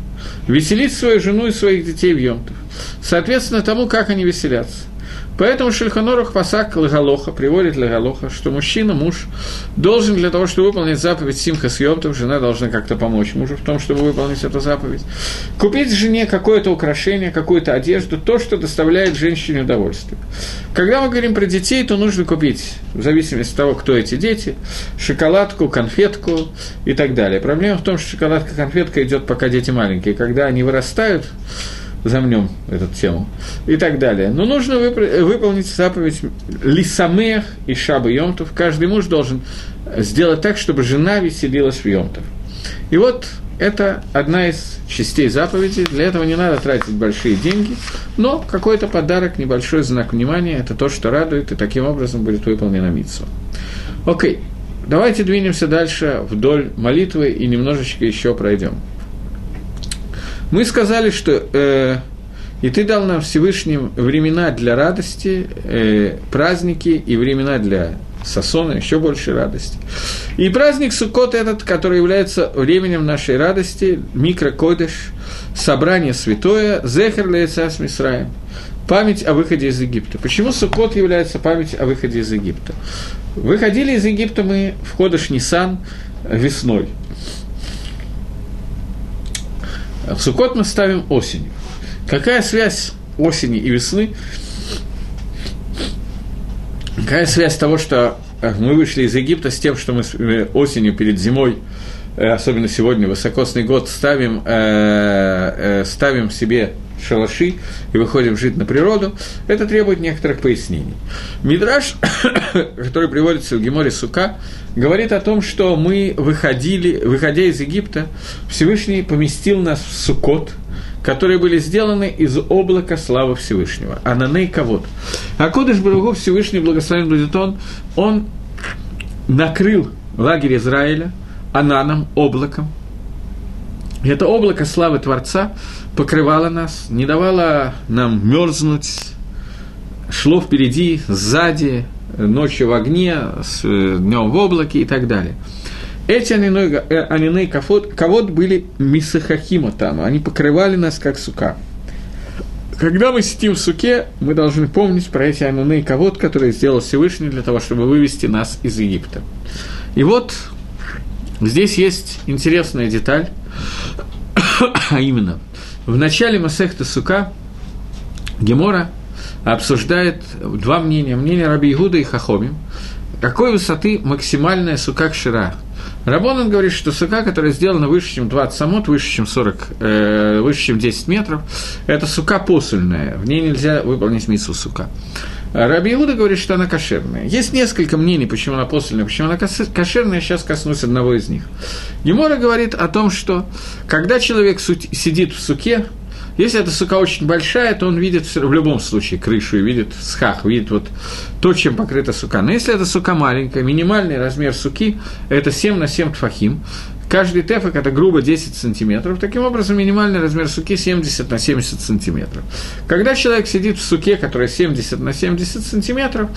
веселить свою жену и своих детей в емтов. Соответственно, тому, как они веселятся. Поэтому Шельханорух Пасак Лагалоха приводит Лагалоха, что мужчина, муж, должен для того, чтобы выполнить заповедь Симха Съемтов, жена должна как-то помочь мужу в том, чтобы выполнить эту заповедь. Купить жене какое-то украшение, какую-то одежду, то, что доставляет женщине удовольствие. Когда мы говорим про детей, то нужно купить, в зависимости от того, кто эти дети, шоколадку, конфетку и так далее. Проблема в том, что шоколадка, конфетка идет, пока дети маленькие. Когда они вырастают, замнем эту тему и так далее. Но нужно выполнить заповедь Лисамех и Шабы Йомтов. Каждый муж должен сделать так, чтобы жена веселилась в Йомтов. И вот это одна из частей заповеди. Для этого не надо тратить большие деньги, но какой-то подарок, небольшой знак внимания – это то, что радует, и таким образом будет выполнена митсва. Окей, давайте двинемся дальше вдоль молитвы и немножечко еще пройдем. Мы сказали, что э, и ты дал нам Всевышним времена для радости, э, праздники и времена для Сосона еще больше радости. И праздник Суккот этот, который является временем нашей радости, микрокодыш, собрание святое, Зехер Лейца с Мисраем, память о выходе из Египта. Почему Суккот является память о выходе из Египта? Выходили из Египта мы в Ходыш Нисан весной. В Суккот мы ставим осенью. Какая связь осени и весны? Какая связь того, что э, мы вышли из Египта с тем, что мы э, осенью перед зимой, э, особенно сегодня, высокосный год, ставим, ставим себе шалаши и выходим жить на природу, это требует некоторых пояснений. Мидраш, который приводится в Геморе Сука, говорит о том, что мы выходили, выходя из Египта, Всевышний поместил нас в Сукот, которые были сделаны из облака славы Всевышнего. Ананей Кавод. А Кодыш Баругу Всевышний, благословен будет он, он накрыл лагерь Израиля ананом, облаком. И это облако славы Творца покрывало нас, не давало нам мерзнуть, шло впереди, сзади, ночью в огне, с, э, днем в облаке и так далее. Эти анины э, кавод были мисахахима там, они покрывали нас как сука. Когда мы сидим в суке, мы должны помнить про эти анины кавод, которые сделал Всевышний для того, чтобы вывести нас из Египта. И вот здесь есть интересная деталь, а именно, в начале Масехта Сука Гемора обсуждает два мнения. Мнение Раби Игуда и Хахоми. Какой высоты максимальная сука кшира? Рабонан говорит, что сука, которая сделана выше, чем 20 самот, выше, чем 40, э, выше, чем 10 метров, это сука посульная, в ней нельзя выполнить миссу сука. Раби Иуда говорит, что она кошерная. Есть несколько мнений, почему она посольная, почему она кошерная, сейчас коснусь одного из них. Емора говорит о том, что когда человек сидит в суке, если эта сука очень большая, то он видит в любом случае крышу видит схах, видит вот то, чем покрыта сука. Но если эта сука маленькая, минимальный размер суки – это 7 на 7 тфахим, Каждый тефек – это грубо 10 сантиметров. Таким образом, минимальный размер суки 70 на 70 сантиметров. Когда человек сидит в суке, которая 70 на 70 сантиметров,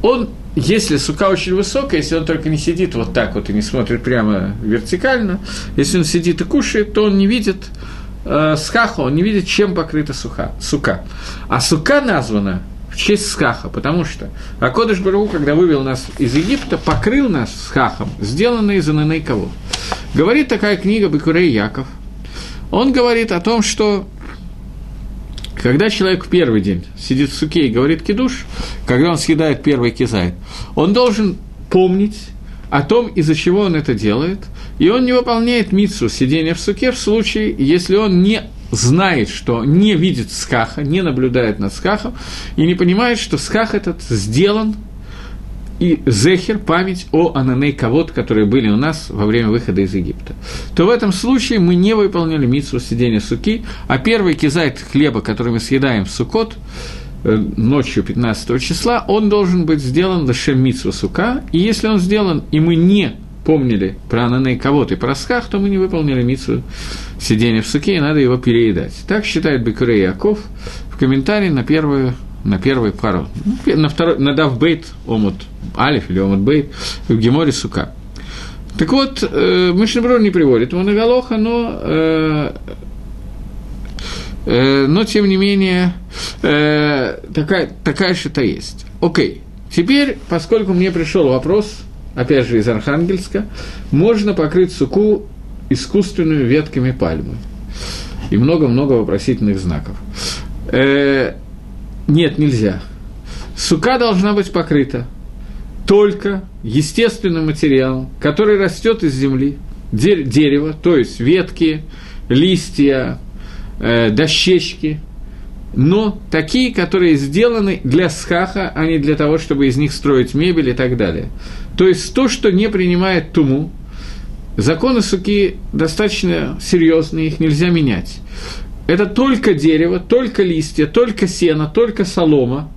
он, если сука очень высокая, если он только не сидит вот так вот и не смотрит прямо вертикально, если он сидит и кушает, то он не видит э, скаха, он не видит, чем покрыта суха, сука. А сука названа в честь Схаха, потому что Акодыш Бару, когда вывел нас из Египта, покрыл нас Схахом, сделанный из Ананей кого. Говорит такая книга Бекурей Яков. Он говорит о том, что когда человек в первый день сидит в суке и говорит кидуш, когда он съедает первый кизайт, он должен помнить о том, из-за чего он это делает, и он не выполняет митсу сидения в суке в случае, если он не знает, что не видит скаха, не наблюдает над скахом, и не понимает, что сках этот сделан и зехер, память о ананей кавод, которые были у нас во время выхода из Египта, то в этом случае мы не выполнили митсу сидения суки, а первый кизайт хлеба, который мы съедаем в сукот, э, ночью 15 числа, он должен быть сделан лошем митсу сука, и если он сделан, и мы не помнили про Ананей кого-то и про Сках, то мы не выполнили митсу сидения в суке, и надо его переедать. Так считает Бекурей Яков в комментарии на первую на первый пару, ну, на, второй, на Давбейт, Омут Алиф или Омут Бейт, в Геморе Сука. Так вот, э, Мишнеброр не приводит Галоха, но, э, э, но тем не менее, э, такая, такая что-то есть. Окей, теперь, поскольку мне пришел вопрос, опять же из Архангельска, можно покрыть суку искусственными ветками пальмы. И много-много вопросительных знаков. Э, нет, нельзя. Сука должна быть покрыта только естественным материалом, который растет из земли, дерево, то есть ветки, листья, э, дощечки, но такие, которые сделаны для схаха, а не для того, чтобы из них строить мебель и так далее. То есть то, что не принимает туму, законы суки достаточно серьезные, их нельзя менять. Это только дерево, только листья, только сено, только солома.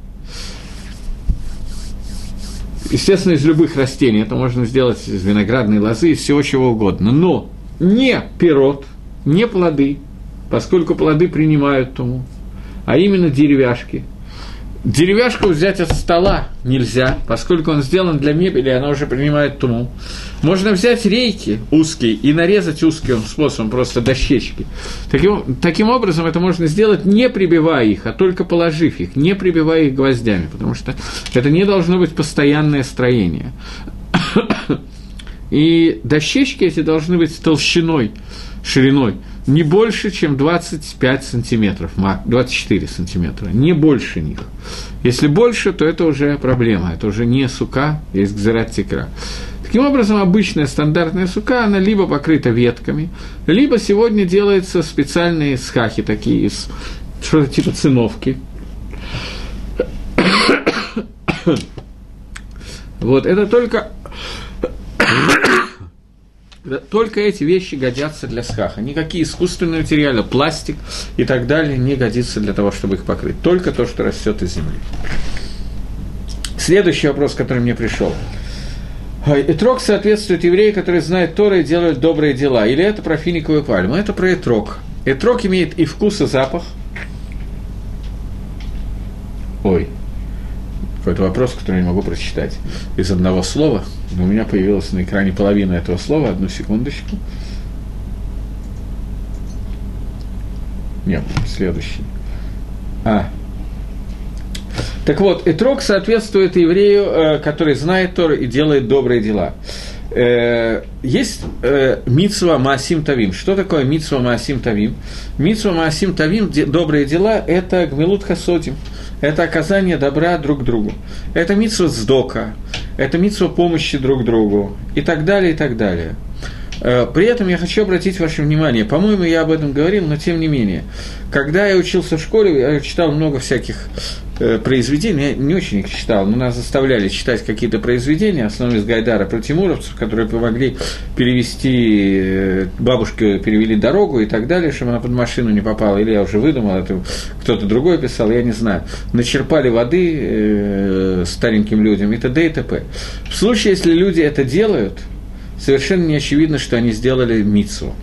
Естественно, из любых растений. Это можно сделать из виноградной лозы, из всего чего угодно. Но не пирот, не плоды, поскольку плоды принимают туму, а именно деревяшки. Деревяшку взять от стола нельзя, поскольку он сделан для мебели, она уже принимает туму. Можно взять рейки узкие и нарезать узким способом, просто дощечки. Таким, таким образом, это можно сделать, не прибивая их, а только положив их, не прибивая их гвоздями, потому что это не должно быть постоянное строение. И дощечки эти должны быть толщиной, шириной не больше, чем 25 сантиметров, 24 сантиметра, не больше них. Если больше, то это уже проблема, это уже не сука, есть гзерат тикра. Таким образом, обычная стандартная сука, она либо покрыта ветками, либо сегодня делаются специальные схахи такие, из что-то типа циновки. Вот, это только только эти вещи годятся для схаха. Никакие искусственные материалы, пластик и так далее не годится для того, чтобы их покрыть. Только то, что растет из земли. Следующий вопрос, который мне пришел. Этрог соответствует евреи, которые знают Торы и делают добрые дела. Или это про финиковую пальму? Это про этрог. Этрог имеет и вкус, и запах. Ой, какой-то вопрос, который я не могу прочитать из одного слова. Но у меня появилась на экране половина этого слова. Одну секундочку. Нет, следующий. А. Так вот, Этрог соответствует еврею, э, который знает Тор и делает добрые дела. Э, есть э, Мицва Маасим Тавим. Что такое Мицва Маасим Тавим? Мицва Маасим Тавим, добрые дела, это Гмилут Хасотим – это оказание добра друг другу. Это митсва сдока, это митсва помощи друг другу и так далее, и так далее. Э, при этом я хочу обратить ваше внимание, по-моему, я об этом говорил, но тем не менее, когда я учился в школе, я читал много всяких э, произведений, я не очень их читал, но нас заставляли читать какие-то произведения, основные из Гайдара про тимуровцев, которые помогли перевести, э, бабушке перевели дорогу и так далее, чтобы она под машину не попала, или я уже выдумал, это кто-то другой писал, я не знаю. Начерпали воды стареньким людям и т.д. и т.п. В случае, если люди это делают – совершенно не очевидно, что они сделали мицу.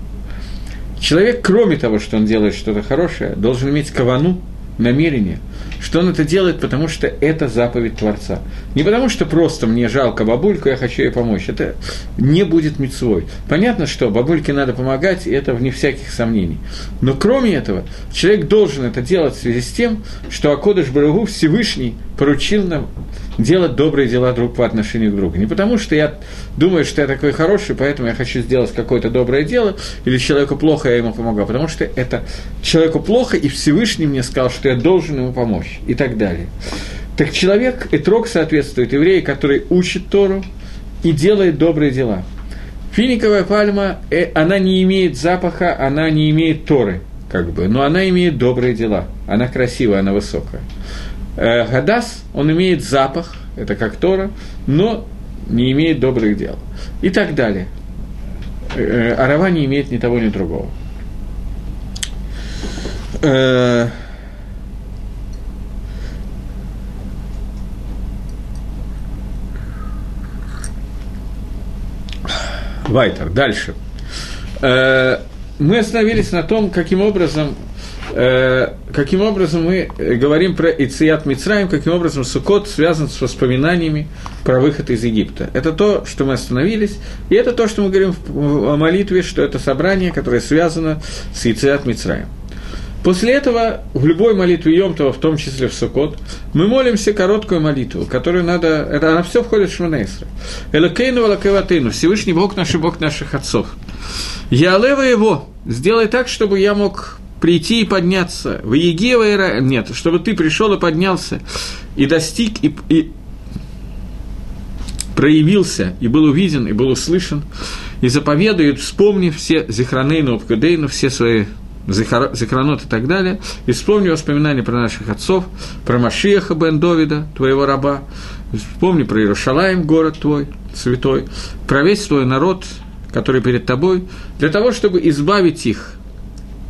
Человек, кроме того, что он делает что-то хорошее, должен иметь кавану, намерение, что он это делает, потому что это заповедь Творца. Не потому, что просто мне жалко бабульку, я хочу ей помочь. Это не будет мецвой. Понятно, что бабульке надо помогать, и это вне всяких сомнений. Но кроме этого, человек должен это делать в связи с тем, что Акодыш Барагу Всевышний поручил нам делать добрые дела друг по отношению к другу. Не потому, что я думаю, что я такой хороший, поэтому я хочу сделать какое-то доброе дело, или человеку плохо, я ему помогу, а потому что это человеку плохо, и Всевышний мне сказал, что я должен ему помочь, и так далее. Так человек, этрог соответствует еврею, который учит Тору и делает добрые дела. Финиковая пальма, э, она не имеет запаха, она не имеет Торы, как бы, но она имеет добрые дела. Она красивая, она высокая. Э, Гадас, он имеет запах, это как Тора, но не имеет добрых дел. И так далее. Э, Арава не имеет ни того, ни другого. Э, Вайтер, дальше. Мы остановились на том, каким образом каким образом мы говорим про Ицият Мицраем, каким образом Сукот связан с воспоминаниями про выход из Египта. Это то, что мы остановились, и это то, что мы говорим в молитве, что это собрание, которое связано с Ицият Мицраем. После этого в любой молитве Йомтова, в том числе в Сукот, мы молимся короткую молитву, которую надо... Это, она все входит в Шманейсра. Элакейну Алакеватейну, Всевышний Бог наш и Бог наших отцов. Я Алева его, сделай так, чтобы я мог прийти и подняться. В Егева Нет, чтобы ты пришел и поднялся, и достиг, и, и проявился, и был увиден, и был услышан, и заповедует, вспомни все Зихранейну, Обкадейну, все свои Зихранот и так далее, и вспомни воспоминания про наших отцов, про Машиеха бен Довида, твоего раба, вспомни про Иерушалаем, город твой, святой, про весь твой народ, который перед тобой, для того, чтобы избавить их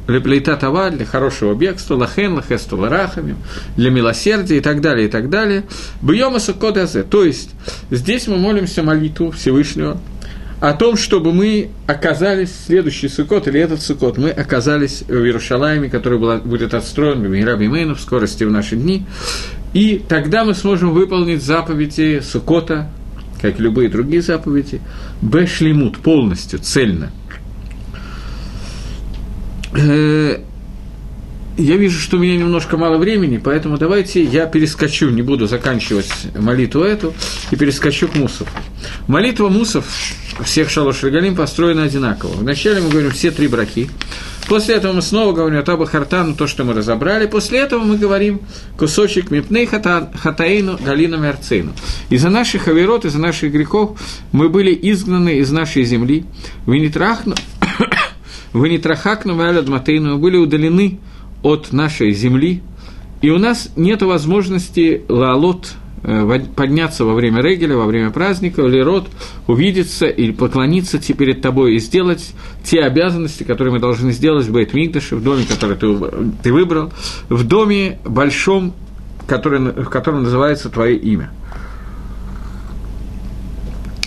Леплейта това для хорошего бегства, лахен, лахесту ларахами, для милосердия и так далее, и так далее. Бьема суккодазе. То есть, здесь мы молимся молитву Всевышнего о том, чтобы мы оказались, следующий сукот или этот сукот, мы оказались в Иерушалайме, который была, будет отстроен в Миграби Мейну в скорости в наши дни, И тогда мы сможем выполнить заповеди Сукота, как и любые другие заповеди, бешлимут, полностью, цельно. Э, я вижу, что у меня немножко мало времени, поэтому давайте я перескочу, не буду заканчивать молитву эту, и перескочу к Мусов. Молитва Мусов всех шалош регалим построена одинаково. Вначале мы говорим все три браки, после этого мы снова говорим о Таба Хартану, то, что мы разобрали, после этого мы говорим кусочек Мипней Хатаину Галину Мерцейну. Из-за наших аверот, из-за наших грехов мы были изгнаны из нашей земли, вы не трахну, вы не трахакну, мы были удалены от нашей земли, и у нас нет возможности лаалот э, подняться во время регеля, во время праздника, или род увидеться или поклониться перед тобой и сделать те обязанности, которые мы должны сделать в Бейт-Мигдаше, в доме, который ты, ты выбрал, в доме большом, который, в котором называется твое имя –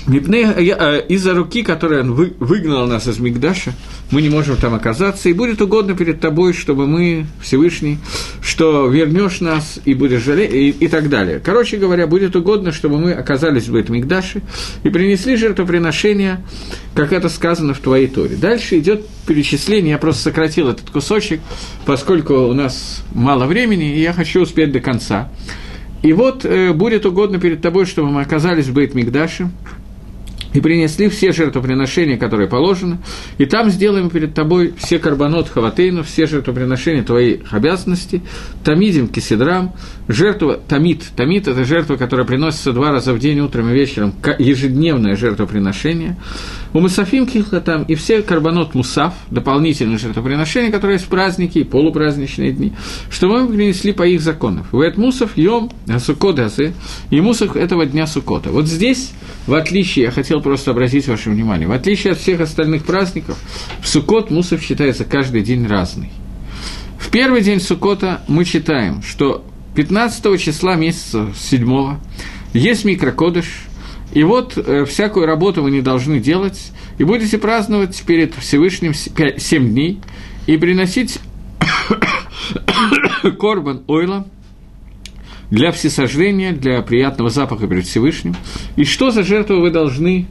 из-за руки, которая он выгнал нас из Мигдаша, мы не можем там оказаться, и будет угодно перед тобой, чтобы мы, Всевышний, что вернешь нас и будешь жалеть, и, и так далее. Короче говоря, будет угодно, чтобы мы оказались в этом Мигдаше и принесли жертвоприношение, как это сказано в твоей Торе. Дальше идет перечисление, я просто сократил этот кусочек, поскольку у нас мало времени, и я хочу успеть до конца. И вот э, будет угодно перед тобой, чтобы мы оказались в Бейт Мигдаше, и принесли все жертвоприношения, которые положены, и там сделаем перед тобой все карбонот хаватейну, все жертвоприношения твоих обязанностей, тамидим киседрам, жертва тамид. Тамид – это жертва, которая приносится два раза в день, утром и вечером, ежедневное жертвоприношение. У Мусафим там и все карбонот мусав, дополнительные жертвоприношения, которые есть в праздники и полупраздничные дни, что мы принесли по их законам. В этот мусов йом сукот и мусов этого дня сукота. Вот здесь, в отличие, я хотел просто обратить ваше внимание, в отличие от всех остальных праздников, в Суккот мусов считается каждый день разный. В первый день Суккота мы читаем, что 15 числа месяца 7 есть микрокодыш, и вот э, всякую работу вы не должны делать, и будете праздновать перед Всевышним 7 дней, и приносить корбан ойла, для всесожжения, для приятного запаха перед Всевышним. И что за жертву вы должны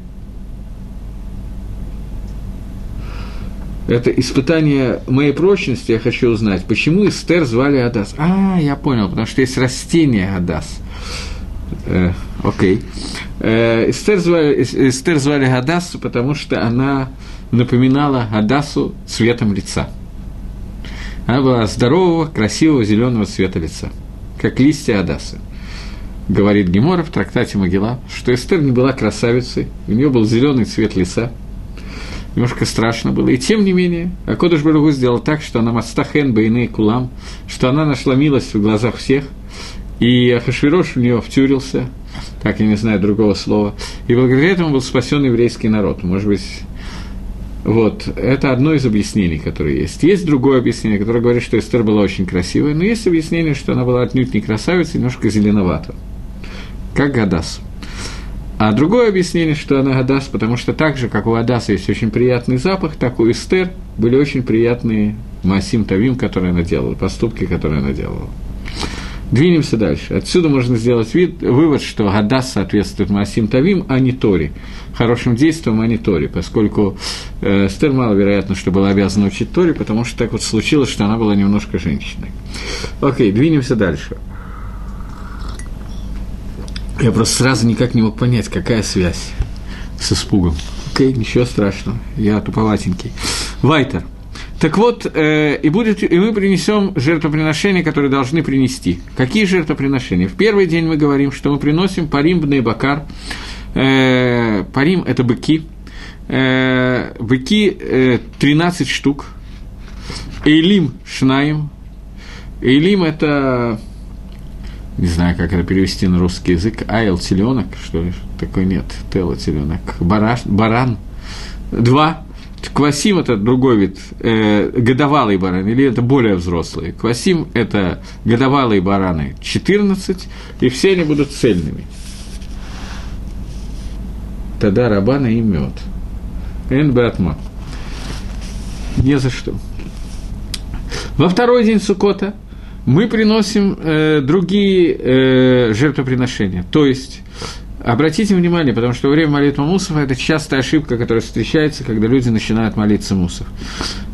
это испытание моей прочности, я хочу узнать, почему Эстер звали Адас. А, я понял, потому что есть растение Адас. Э, окей. Э, Эстер, звали, Эстер звали Адасу, потому что она напоминала Адасу цветом лица. Она была здорового, красивого, зеленого цвета лица, как листья Адасы. Говорит Гемора в трактате Могила, что Эстер не была красавицей, у нее был зеленый цвет лица – немножко страшно было. И тем не менее, Акодыш Барагу сделал так, что она мастахен бейны кулам, что она нашла милость в глазах всех, и Ахашвирош в нее втюрился, так я не знаю другого слова, и благодаря этому был спасен еврейский народ. Может быть, вот, это одно из объяснений, которые есть. Есть другое объяснение, которое говорит, что Эстер была очень красивая, но есть объяснение, что она была отнюдь не красавицей, немножко зеленовата, как Гадас. А другое объяснение, что она Адас, потому что так же, как у Адаса есть очень приятный запах, так у Эстер были очень приятные Масим Тавим, которые она делала, поступки, которые она делала. Двинемся дальше. Отсюда можно сделать вид, вывод, что Гадас соответствует Масим Тавим, а не Тори. Хорошим действием, а не Тори, поскольку э, Эстер маловероятно, что была обязана учить Тори, потому что так вот случилось, что она была немножко женщиной. Окей, двинемся дальше. Я просто сразу никак не мог понять, какая связь с испугом. Окей, ничего страшного, я туповатенький. Вайтер. Так вот, э, и, будет, и мы принесем жертвоприношения, которые должны принести. Какие жертвоприношения? В первый день мы говорим, что мы приносим парим бней-бакар. Э, парим – это быки. Э, быки э, 13 штук. Эйлим – шнаем. Эйлим – это не знаю, как это перевести на русский язык, айл теленок, что ли, такой нет, тело теленок, бараш, баран, два, Квасим – это другой вид, э, годовалый баран, или это более взрослые. Квасим – это годовалые бараны 14, и все они будут цельными. Тогда рабана и мед. Эн Братма. Не за что. Во второй день Сукота мы приносим э, другие э, жертвоприношения. То есть, обратите внимание, потому что время молитвы Мусов это частая ошибка, которая встречается, когда люди начинают молиться Мусов.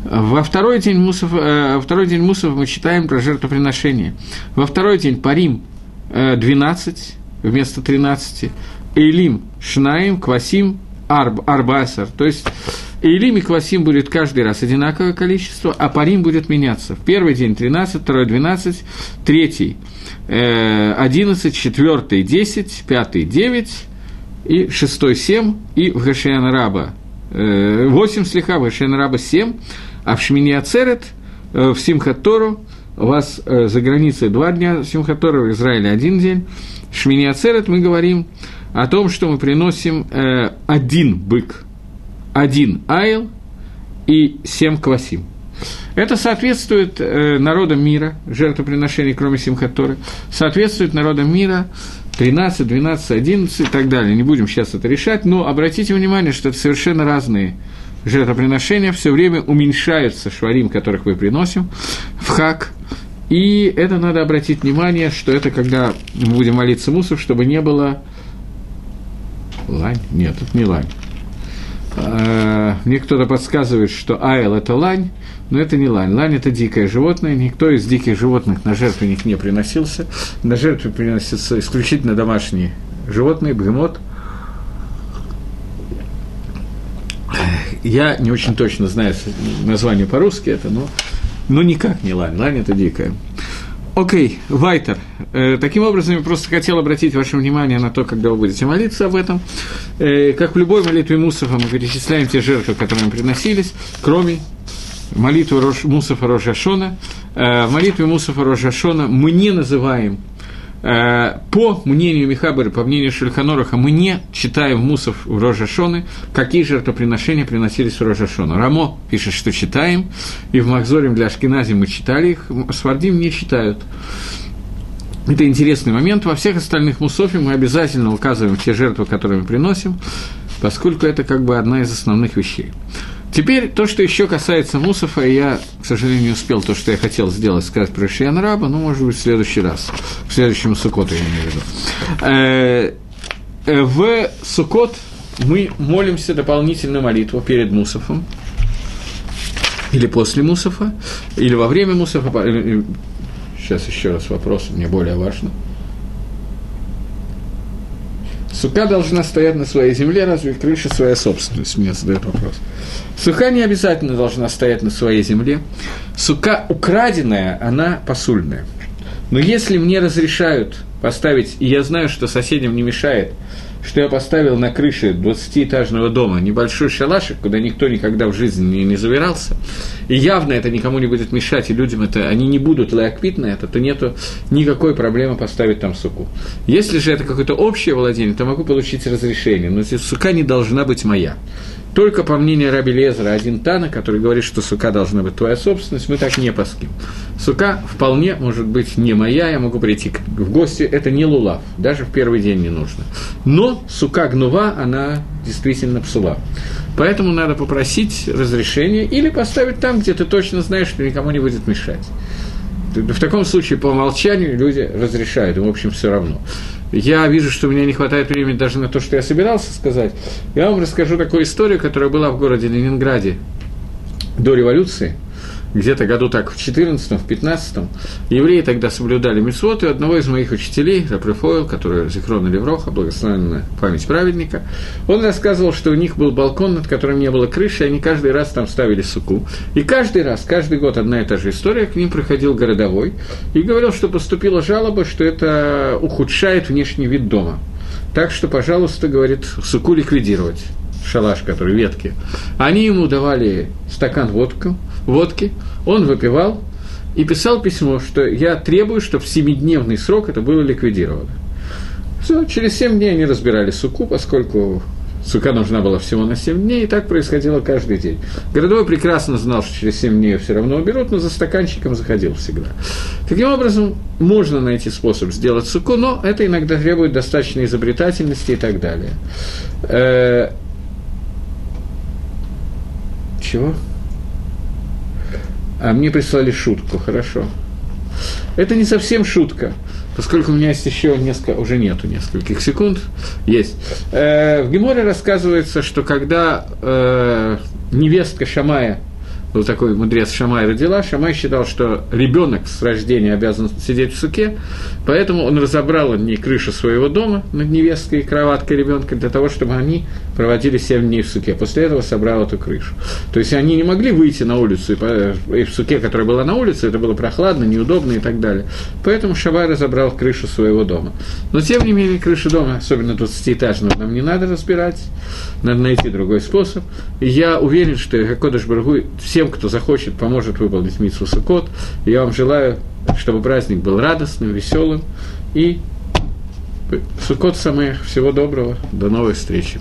Во второй день Мусов, э, второй день Мусов мы читаем про жертвоприношение. Во второй день Парим э, 12 вместо 13, Эйлим Шнаим, Квасим, Арб, Арбасар. То есть Илим и Квасим будет каждый раз одинаковое количество, а Парим будет меняться. В первый день 13, второй 12, третий э, 11, четвертый 10, пятый 9, и шестой 7, и в Гашиан Раба э, 8 слеха, в Гашиан Раба 7, а в Шмини Ацерет, э, в Симхат Тору, у вас э, за границей два дня Симхат Тору, в Израиле один день. В Шмини Ацерет мы говорим о том, что мы приносим э, один бык – один айл и семь квасим. Это соответствует э, народам мира, жертвоприношений, кроме Симхаторы, соответствует народам мира 13, 12, 11 и так далее. Не будем сейчас это решать, но обратите внимание, что это совершенно разные жертвоприношения, все время уменьшаются шварим, которых мы приносим, в хак, и это надо обратить внимание, что это когда мы будем молиться мусов, чтобы не было лань, нет, это не лань, мне кто-то подсказывает, что айл – это лань, но это не лань. Лань – это дикое животное, никто из диких животных на жертвенник не приносился. На жертву приносятся исключительно домашние животные, бегемот. Я не очень точно знаю название по-русски это, но, но никак не лань. Лань – это дикая. Окей, okay, Вайтер. Э, таким образом, я просто хотел обратить ваше внимание на то, когда вы будете молиться об этом. Э, как в любой молитве Мусафа мы перечисляем те жертвы, которые мы приносились, кроме молитвы Рош, Мусафа Рожашона. Э, в молитве Мусафа Рожашона мы не называем по мнению Михабера, по мнению Шульханораха, мы не читаем мусов в Рожашоны, какие жертвоприношения приносились в Рожашону. Рамо пишет, что читаем, и в Махзорим для Ашкенази мы читали их, Свардим не читают. Это интересный момент. Во всех остальных мусофе мы обязательно указываем те жертвы, которые мы приносим, поскольку это как бы одна из основных вещей. Теперь то, что еще касается Мусафа, я, к сожалению, не успел то, что я хотел сделать, сказать про Шиян Раба, но, может быть, в следующий раз, в следующем Сукоту, я имею в виду. Э, э, в Сукот мы молимся дополнительную молитву перед Мусафом, или после Мусафа, или во время Мусафа. Э, сейчас еще раз вопрос, мне более важно – Сука должна стоять на своей земле, разве крыша своя собственность? Мне задает вопрос. Сука не обязательно должна стоять на своей земле. Сука украденная, она посульная. Но если мне разрешают поставить, и я знаю, что соседям не мешает – что я поставил на крыше 20-этажного дома небольшой шалашик, куда никто никогда в жизни не, не забирался, и явно это никому не будет мешать, и людям это, они не будут лайкпит на это, то нету никакой проблемы поставить там суку. Если же это какое-то общее владение, то могу получить разрешение, но сука не должна быть моя. Только по мнению Раби Лезера, один Тана, который говорит, что сука должна быть твоя собственность, мы так не паским. Сука вполне может быть не моя, я могу прийти в гости, это не лулав, даже в первый день не нужно. Но сука гнува, она действительно псула. Поэтому надо попросить разрешения или поставить там, где ты точно знаешь, что никому не будет мешать. В таком случае по умолчанию люди разрешают, им, в общем, все равно. Я вижу, что у меня не хватает времени даже на то, что я собирался сказать, я вам расскажу такую историю, которая была в городе Ленинграде до революции – где-то году так в 14 в 15 евреи тогда соблюдали митцвот, и одного из моих учителей, Рапрефойл, который Зихрона Левроха, благословенная память праведника, он рассказывал, что у них был балкон, над которым не было крыши, и они каждый раз там ставили суку. И каждый раз, каждый год одна и та же история, к ним приходил городовой и говорил, что поступила жалоба, что это ухудшает внешний вид дома. Так что, пожалуйста, говорит, суку ликвидировать шалаш, который ветки. Они ему давали стакан водку, водки, он выпивал и писал письмо, что я требую, чтобы в семидневный срок это было ликвидировано. Все, через семь дней они разбирали суку, поскольку сука нужна была всего на 7 дней, и так происходило каждый день. Городовой прекрасно знал, что через 7 дней все равно уберут, но за стаканчиком заходил всегда. Таким образом, можно найти способ сделать суку, но это иногда требует достаточной изобретательности и так далее. Э, чего? А мне прислали шутку, хорошо. Это не совсем шутка, поскольку у меня есть еще несколько, уже нету нескольких секунд, есть. Э, в Геморе рассказывается, что когда э, невестка Шамая был такой мудрец Шамай родила. Шамай считал, что ребенок с рождения обязан сидеть в суке, поэтому он разобрал не крышу своего дома над невесткой и кроваткой ребенка для того, чтобы они проводили 7 дней в суке. После этого собрал эту крышу. То есть они не могли выйти на улицу, и в суке, которая была на улице, это было прохладно, неудобно и так далее. Поэтому Шамай разобрал крышу своего дома. Но тем не менее, крышу дома, особенно 20-этажного, нам не надо разбирать, надо найти другой способ. И я уверен, что Кодыш Баргу все тем, кто захочет, поможет выполнить Митсу Сукот. Я вам желаю, чтобы праздник был радостным, веселым. И Сукот самых. Всего доброго. До новой встречи.